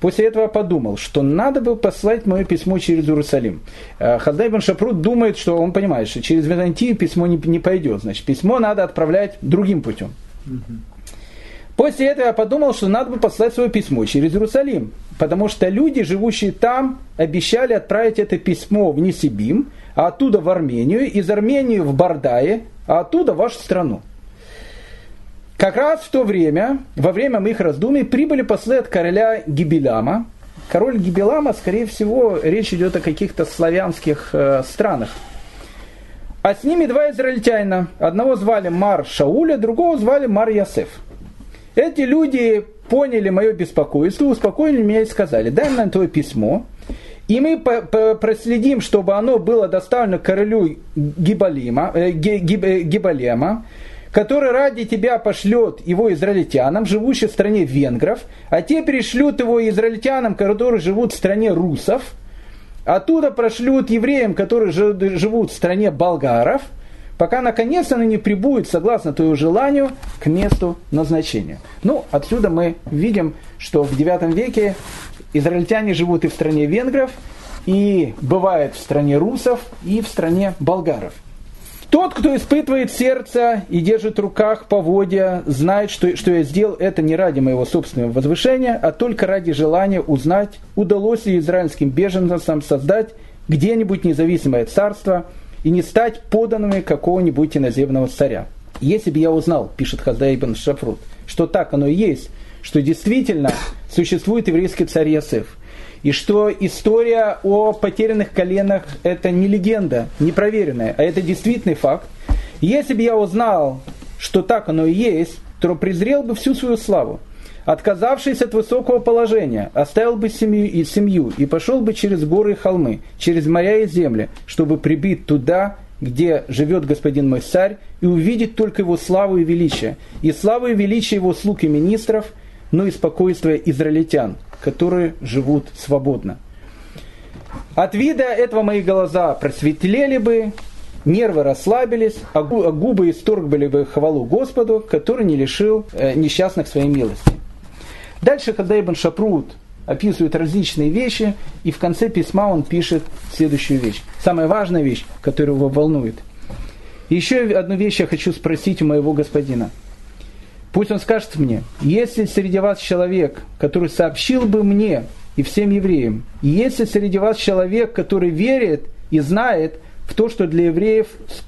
S1: После этого подумал, что надо было послать мое письмо через Иерусалим. Э, Хаздай бен Шапрут думает, что он понимает, что через Византию письмо не, не пойдет. Значит, письмо надо отправлять другим путем. После этого я подумал, что надо бы послать свое письмо через Иерусалим. Потому что люди, живущие там, обещали отправить это письмо в Нисибим, а оттуда в Армению, из Армении в Бардае, а оттуда в вашу страну. Как раз в то время, во время моих раздумий, прибыли послы от короля Гибеляма. Король Гибелама, скорее всего, речь идет о каких-то славянских э, странах. а с ними два израильтянина. Одного звали Мар Шауля, другого звали Мар Ясеф. Эти люди поняли мое беспокойство, успокоили меня и сказали, дай нам твое письмо, и мы проследим, чтобы оно было доставлено королю Гибалима, э, Гиб, э, Гибалема, который ради тебя пошлет его израильтянам, живущим в стране венгров, а те пришлют его израильтянам, которые живут в стране русов, оттуда прошлют евреям, которые живут в стране болгаров, пока наконец они не прибудут, согласно твоему желанию, к месту назначения. Ну, отсюда мы видим, что в IX веке израильтяне живут и в стране венгров, и бывает в стране русов, и в стране болгаров. Тот, кто испытывает сердце и держит в руках поводья, знает, что, что я сделал это не ради моего собственного возвышения, а только ради желания узнать, удалось ли израильским беженцам создать где-нибудь независимое царство и не стать поданными какого-нибудь иноземного царя. Если бы я узнал, пишет Хаздай ибн Шафрут, что так оно и есть, что действительно существует еврейский царь Ясеф, и что история о потерянных коленах это не легенда, не проверенная, а это действительный факт. Если бы я узнал, что так оно и есть, то презрел бы всю свою славу. Отказавшись от высокого положения, оставил бы семью и семью и пошел бы через горы и холмы, через моря и земли, чтобы прибыть туда, где живет господин мой царь, и увидеть только его славу и величие, и славу и величие его слуг и министров – но и спокойствие израильтян, которые живут свободно. От вида этого мои глаза просветлели бы, нервы расслабились, а, губы исторгли бы хвалу Господу, который не лишил э, несчастных своей милости. Дальше Хадай ибн Шапрут описывает различные вещи, и в конце письма он пишет следующую вещь. Самая важная вещь, которая его волнует. Еще одну вещь я хочу спросить у моего господина – Пусть он скажет мне, если среди вас человек, который сообщил бы мне и всем евреям, и если среди вас человек, который верит и знает в то, что для евреев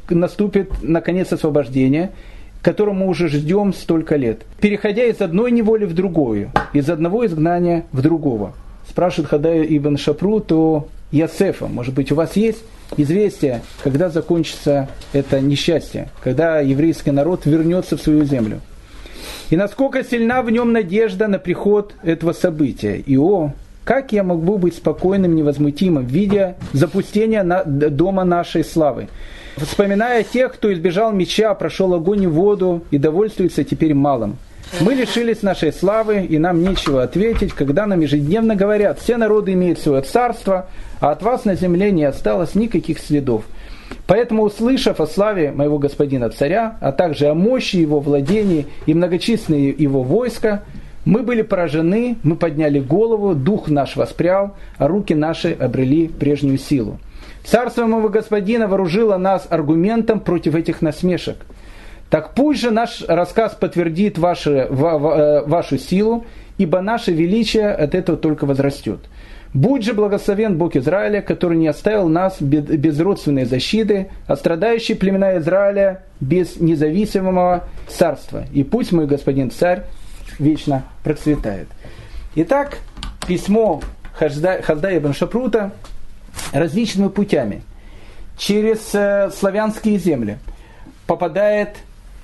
S1: наступит наконец освобождение, которому мы уже ждем столько лет, переходя из одной неволи в другую, из одного изгнания в другого. Спрашивает Хадай Ибн Шапру, то Ясефа, может быть, у вас есть известие, когда закончится это несчастье, когда еврейский народ вернется в свою землю. И насколько сильна в нем надежда на приход этого события. И о, как я могу быть спокойным, невозмутимым, видя запустение дома нашей славы? Вспоминая тех, кто избежал меча, прошел огонь и воду и довольствуется теперь малым. Мы лишились нашей славы, и нам нечего ответить, когда нам ежедневно говорят, все народы имеют свое царство, а от вас на земле не осталось никаких следов. Поэтому, услышав о славе моего господина царя, а также о мощи его владений и многочисленные его войска, мы были поражены, мы подняли голову, дух наш воспрял, а руки наши обрели прежнюю силу. Царство моего господина вооружило нас аргументом против этих насмешек. Так пусть же наш рассказ подтвердит ваши, э, вашу силу, ибо наше величие от этого только возрастет. Будь же благословен Бог Израиля, который не оставил нас без родственной защиты, а страдающие племена Израиля без независимого царства. И пусть мой господин царь вечно процветает. Итак, письмо Хаздая ибн Шапрута различными путями через э, славянские земли попадает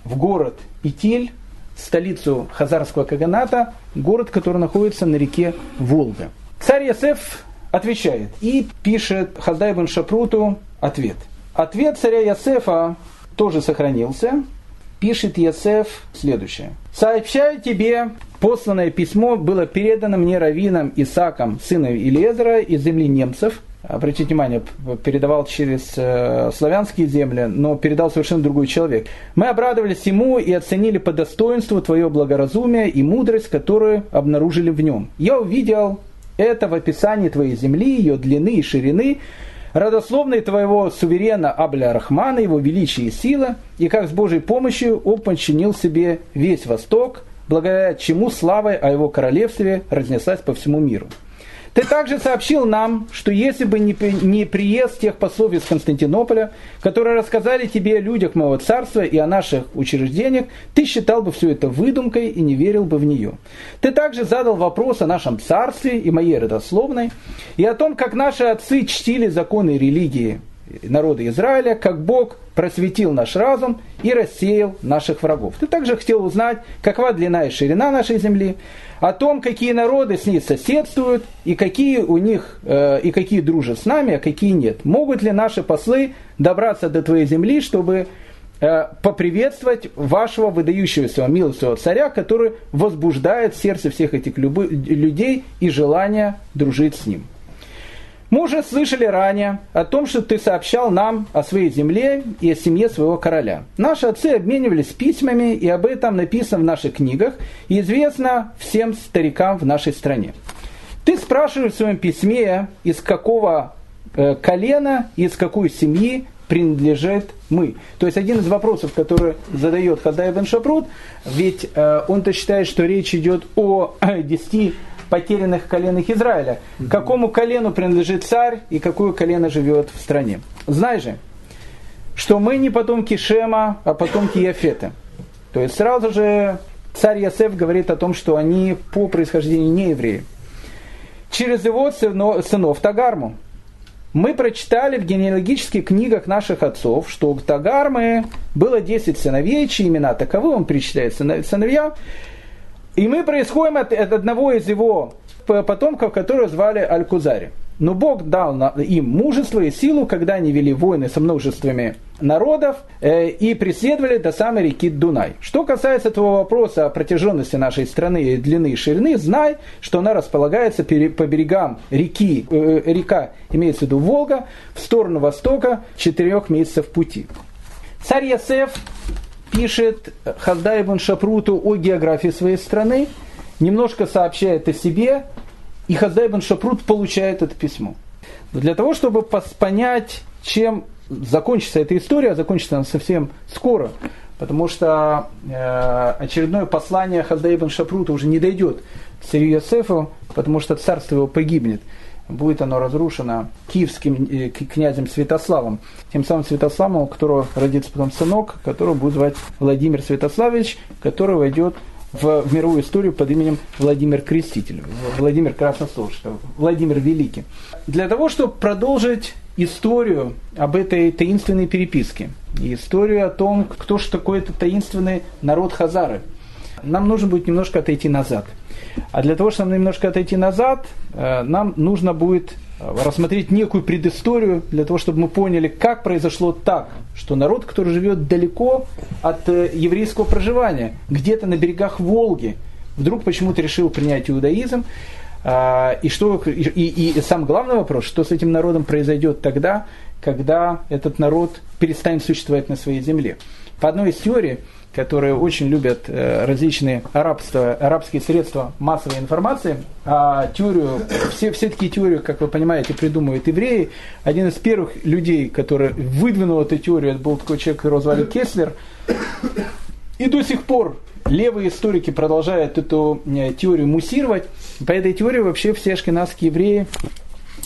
S1: в город Итиль, столицу Хазарского Каганата, город, который находится на реке Волга. Царь Ясеф отвечает и пишет Хаздай Шапруту ответ. Ответ царя Ясефа тоже сохранился. Пишет Ясеф следующее. «Сообщаю тебе, посланное письмо было передано мне раввином Исаком, сыном Илезера из земли немцев, обратите внимание, передавал через э, славянские земли, но передал совершенно другой человек. Мы обрадовались ему и оценили по достоинству твое благоразумие и мудрость, которую обнаружили в нем. Я увидел это в описании твоей земли, ее длины и ширины, родословной твоего суверена Абля Рахмана, его величия и сила, и как с Божьей помощью он подчинил себе весь Восток, благодаря чему слава о его королевстве разнеслась по всему миру. Ты также сообщил нам, что если бы не, приезд тех послов из Константинополя, которые рассказали тебе о людях моего царства и о наших учреждениях, ты считал бы все это выдумкой и не верил бы в нее. Ты также задал вопрос о нашем царстве и моей родословной, и о том, как наши отцы чтили законы религии народа Израиля, как Бог просветил наш разум и рассеял наших врагов. Ты также хотел узнать, какова длина и ширина нашей земли, о том, какие народы с ней соседствуют, и какие у них, э, и какие дружат с нами, а какие нет. Могут ли наши послы добраться до твоей земли, чтобы э, поприветствовать вашего выдающегося милостивого царя, который возбуждает сердце всех этих людей и желание дружить с ним. Мы уже слышали ранее о том, что ты сообщал нам о своей земле и о семье своего короля. Наши отцы обменивались письмами, и об этом написано в наших книгах, и известно всем старикам в нашей стране. Ты спрашиваешь в своем письме, из какого э, колена, из какой семьи принадлежит мы. То есть один из вопросов, который задает Хадай бен Шапрут, ведь э, он-то считает, что речь идет о 10 потерянных коленах Израиля. Какому колену принадлежит царь и какое колено живет в стране. Знай же, что мы не потомки Шема, а потомки Яфета. То есть сразу же царь Ясеф говорит о том, что они по происхождению не евреи. Через его сынов Тагарму. Мы прочитали в генеалогических книгах наших отцов, что у Тагармы было 10 сыновей, чьи имена таковы, он перечисляет сыновья, и мы происходим от, от одного из его потомков, которого звали Аль-Кузари. Но Бог дал им мужество и силу, когда они вели войны со множествами народов э, и преследовали до самой реки Дунай. Что касается твоего вопроса о протяженности нашей страны, длины и ширины, знай, что она располагается по берегам реки, э, река имеется в виду Волга, в сторону востока, четырех месяцев пути. Царь Ясеф пишет Хаздай Шапруту о географии своей страны, немножко сообщает о себе, и Хаздай Шапрут получает это письмо. Для того, чтобы понять, чем закончится эта история, а закончится она совсем скоро, потому что э, очередное послание Хаздай ибн Шапрута уже не дойдет к царю потому что царство его погибнет будет оно разрушено киевским э, князем Святославом. Тем самым Святославом, у которого родится потом сынок, которого будет звать Владимир Святославович, который войдет в, мировую историю под именем Владимир Креститель, Владимир Краснословский, Владимир Великий. Для того, чтобы продолжить историю об этой таинственной переписке, историю о том, кто же такой этот таинственный народ Хазары, нам нужно будет немножко отойти назад – а для того, чтобы немножко отойти назад, э, нам нужно будет э, рассмотреть некую предысторию, для того, чтобы мы поняли, как произошло так, что народ, который живет далеко от э, еврейского проживания, где-то на берегах Волги, вдруг почему-то решил принять иудаизм, и, что, и, и, и самый главный вопрос, что с этим народом произойдет тогда, когда этот народ перестанет существовать на своей земле. По одной из теорий, которые очень любят э, различные арабство, арабские средства массовой информации. А теорию, все, все такие теории, как вы понимаете, придумывают евреи. Один из первых людей, который выдвинул эту теорию, это был такой человек, его звали Кеслер. И до сих пор левые историки продолжают эту э, теорию муссировать. По этой теории вообще все ашкенадские евреи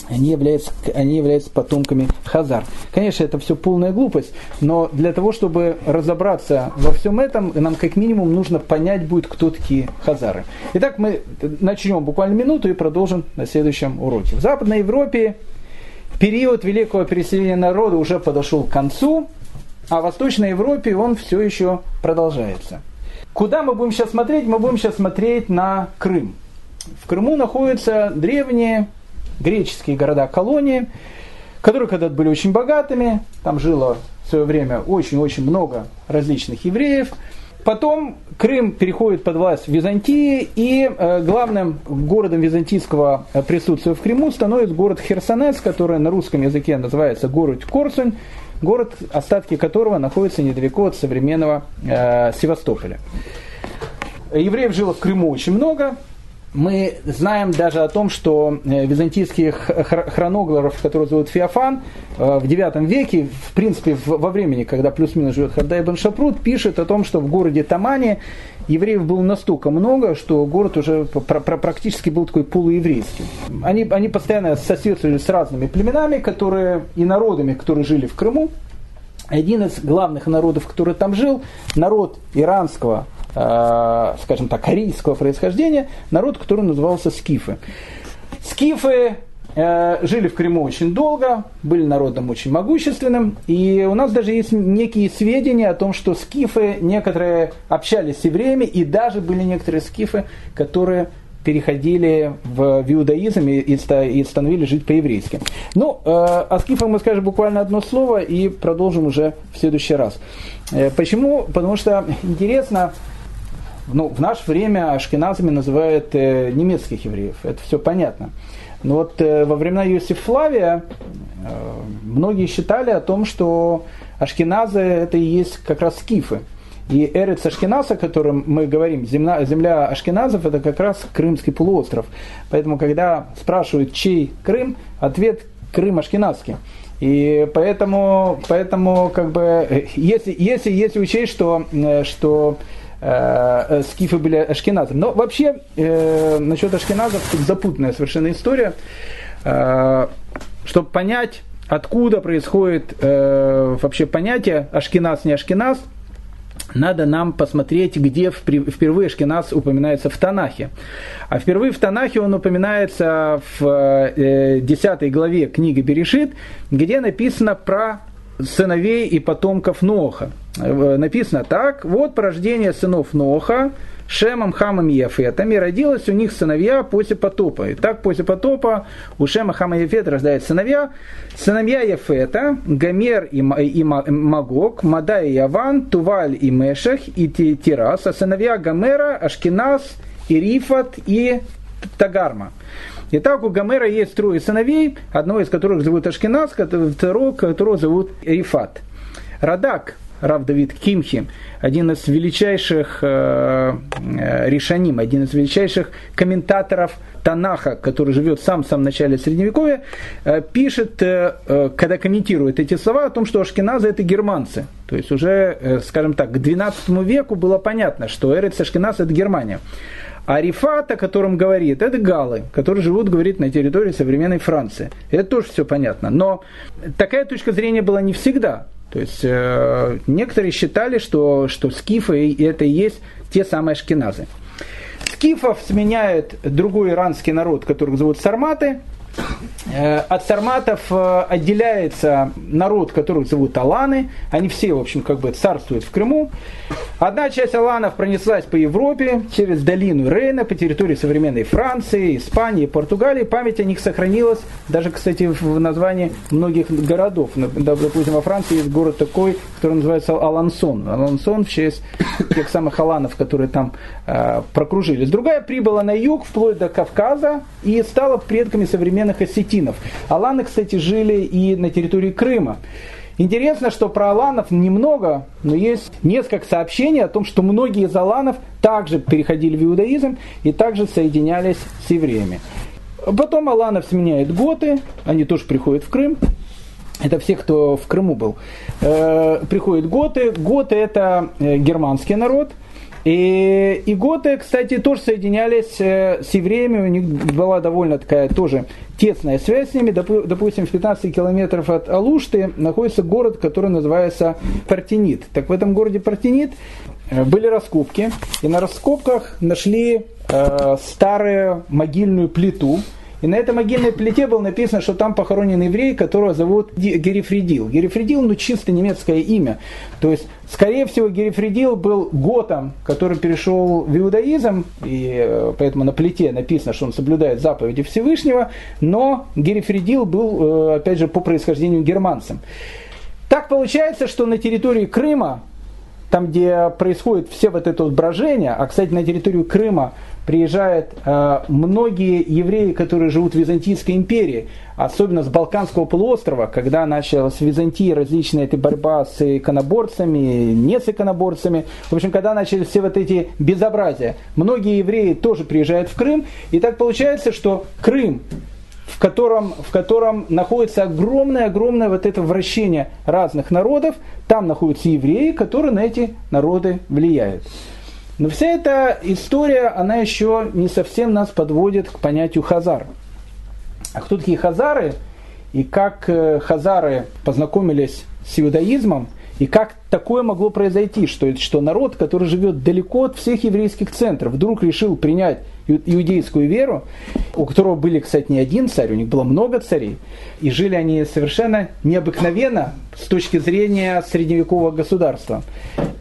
S1: они являются, они являются потомками Хазар. Конечно, это все полная глупость, но для того, чтобы разобраться во всем этом, нам как минимум нужно понять будет, кто такие Хазары. Итак, мы начнем буквально минуту и продолжим на следующем уроке. В Западной Европе период великого переселения народа уже подошел к концу, а в Восточной Европе он все еще продолжается. Куда мы будем сейчас смотреть? Мы будем сейчас смотреть на Крым. В Крыму находятся древние греческие города-колонии, которые когда-то были очень богатыми, там жило в свое время очень-очень много различных евреев. Потом Крым переходит под власть Византии, и э, главным городом византийского присутствия в Крыму становится город Херсонес, который на русском языке называется город Корсунь, город, остатки которого находятся недалеко от современного э, Севастополя. Евреев жило в Крыму очень много, мы знаем даже о том, что э, византийских хронограф, который зовут Феофан, э, в IX веке, в принципе, во времени, когда плюс-минус живет Хардай бен Шапрут, пишет о том, что в городе Тамане евреев было настолько много, что город уже практически был такой полуеврейский. Они, они постоянно соседствовали с разными племенами, которые, и народами, которые жили в Крыму. Один из главных народов, который там жил, народ иранского скажем так, арийского происхождения, народ, который назывался скифы. Скифы э, жили в Крыму очень долго, были народом очень могущественным, и у нас даже есть некие сведения о том, что скифы некоторые общались с евреями, и даже были некоторые скифы, которые переходили в, в иудаизм и, и становились жить по-еврейски. Ну, э, о скифах мы скажем буквально одно слово и продолжим уже в следующий раз. Э, почему? Потому что интересно, ну, в наше время ашкеназами называют э, немецких евреев. Это все понятно. Но вот э, во времена Иосифа Флавия э, многие считали о том, что ашкеназы это и есть как раз скифы. И Эрец Ашкеназ, о котором мы говорим, земля, земля Ашкеназов, это как раз Крымский полуостров. Поэтому, когда спрашивают, чей Крым, ответ Крым Ашкеназский. И поэтому, поэтому как бы, если, если, если учесть, что, что э, скифы были ашкеназом. Но вообще, э, насчет ашкеназов тут запутанная совершенно история. Э, чтобы понять, откуда происходит э, вообще понятие ашкеназ, не ашкеназ, надо нам посмотреть, где впервые Шкинас упоминается в Танахе. А впервые в Танахе он упоминается в 10 э, главе книги Берешит, где написано про сыновей и потомков Ноха. Э, написано так, вот порождение сынов Ноха, Шемом, Хамом и Яфетом, и родилось у них сыновья после потопа. И так после потопа у Шема, Хама и Яфета рождаются сыновья. Сыновья Яфета, Гомер и, и Магог, Мада и Яван, Туваль и Мешах и Тирас, а сыновья Гомера, Ашкинас, Рифат и Тагарма. Итак, у Гомера есть трое сыновей, одного из которых зовут Ашкинас, второго которого зовут Рифат. Радак, Рав Давид Кимхи, один из величайших э, э, решаним, один из величайших комментаторов Танаха, который живет в самом-самом начале Средневековья, э, пишет, э, э, когда комментирует эти слова, о том, что ашкеназы это германцы. То есть уже, э, скажем так, к XII веку было понятно, что Эрец Ашкеназ это Германия. А Рифат, о котором говорит, это галы, которые живут, говорит, на территории современной Франции. Это тоже все понятно. Но такая точка зрения была не всегда. То есть э, некоторые считали, что, что скифы это и есть те самые шкиназы. Скифов сменяет другой иранский народ, которых зовут сарматы. Э, от сарматов э, отделяется народ, которых зовут аланы. Они все, в общем, как бы царствуют в Крыму. Одна часть аланов пронеслась по Европе через долину Рейна, по территории современной Франции, Испании, Португалии. Память о них сохранилась даже, кстати, в названии многих городов. Допустим, во Франции есть город такой, который называется Алансон. Алансон в честь тех самых аланов, которые там э, прокружились. Другая прибыла на юг, вплоть до Кавказа, и стала предками современных осетинов. Аланы, кстати, жили и на территории Крыма. Интересно, что про аланов немного, но есть несколько сообщений о том, что многие из аланов также переходили в иудаизм и также соединялись с евреями. Потом аланов сменяют готы, они тоже приходят в Крым. Это все, кто в Крыму был. Э, приходят готы. Готы это э, германский народ – и, и готы, кстати, тоже соединялись э, с евреями, у них была довольно такая тоже тесная связь с ними. Допустим, в 15 километров от Алушты находится город, который называется Партенит. Так в этом городе Партенит э, были раскопки, и на раскопках нашли э, старую могильную плиту, и на этой могильной плите было написано, что там похоронен еврей, которого зовут Герифридил. Герифридил, ну, чисто немецкое имя. То есть, скорее всего, Герифридил был готом, который перешел в иудаизм, и э, поэтому на плите написано, что он соблюдает заповеди Всевышнего, но Герифридил был, э, опять же, по происхождению германцем. Так получается, что на территории Крыма, там, где происходит все вот это вот брожение, а, кстати, на территорию Крыма приезжают э, многие евреи, которые живут в Византийской империи, особенно с Балканского полуострова, когда началась в Византии различная эта борьба с иконоборцами, не с иконоборцами. В общем, когда начались все вот эти безобразия, многие евреи тоже приезжают в Крым, и так получается, что Крым в котором, в котором находится огромное-огромное вот это вращение разных народов, там находятся евреи, которые на эти народы влияют. Но вся эта история, она еще не совсем нас подводит к понятию хазар. А кто такие хазары и как э, хазары познакомились с иудаизмом, и как такое могло произойти, что, что народ, который живет далеко от всех еврейских центров, вдруг решил принять иудейскую веру, у которого были, кстати, не один царь, у них было много царей, и жили они совершенно необыкновенно с точки зрения средневекового государства.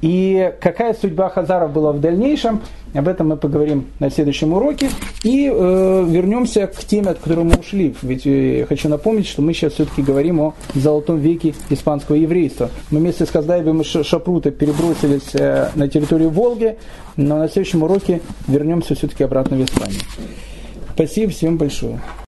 S1: И какая судьба хазаров была в дальнейшем, об этом мы поговорим на следующем уроке. И э, вернемся к теме, от которой мы ушли. Ведь э, хочу напомнить, что мы сейчас все-таки говорим о золотом веке испанского еврейства. Мы вместе с Каздаевым и Шапрутой перебросились э, на территорию Волги, но на следующем уроке вернемся все-таки обратно в Испанию. Спасибо всем большое.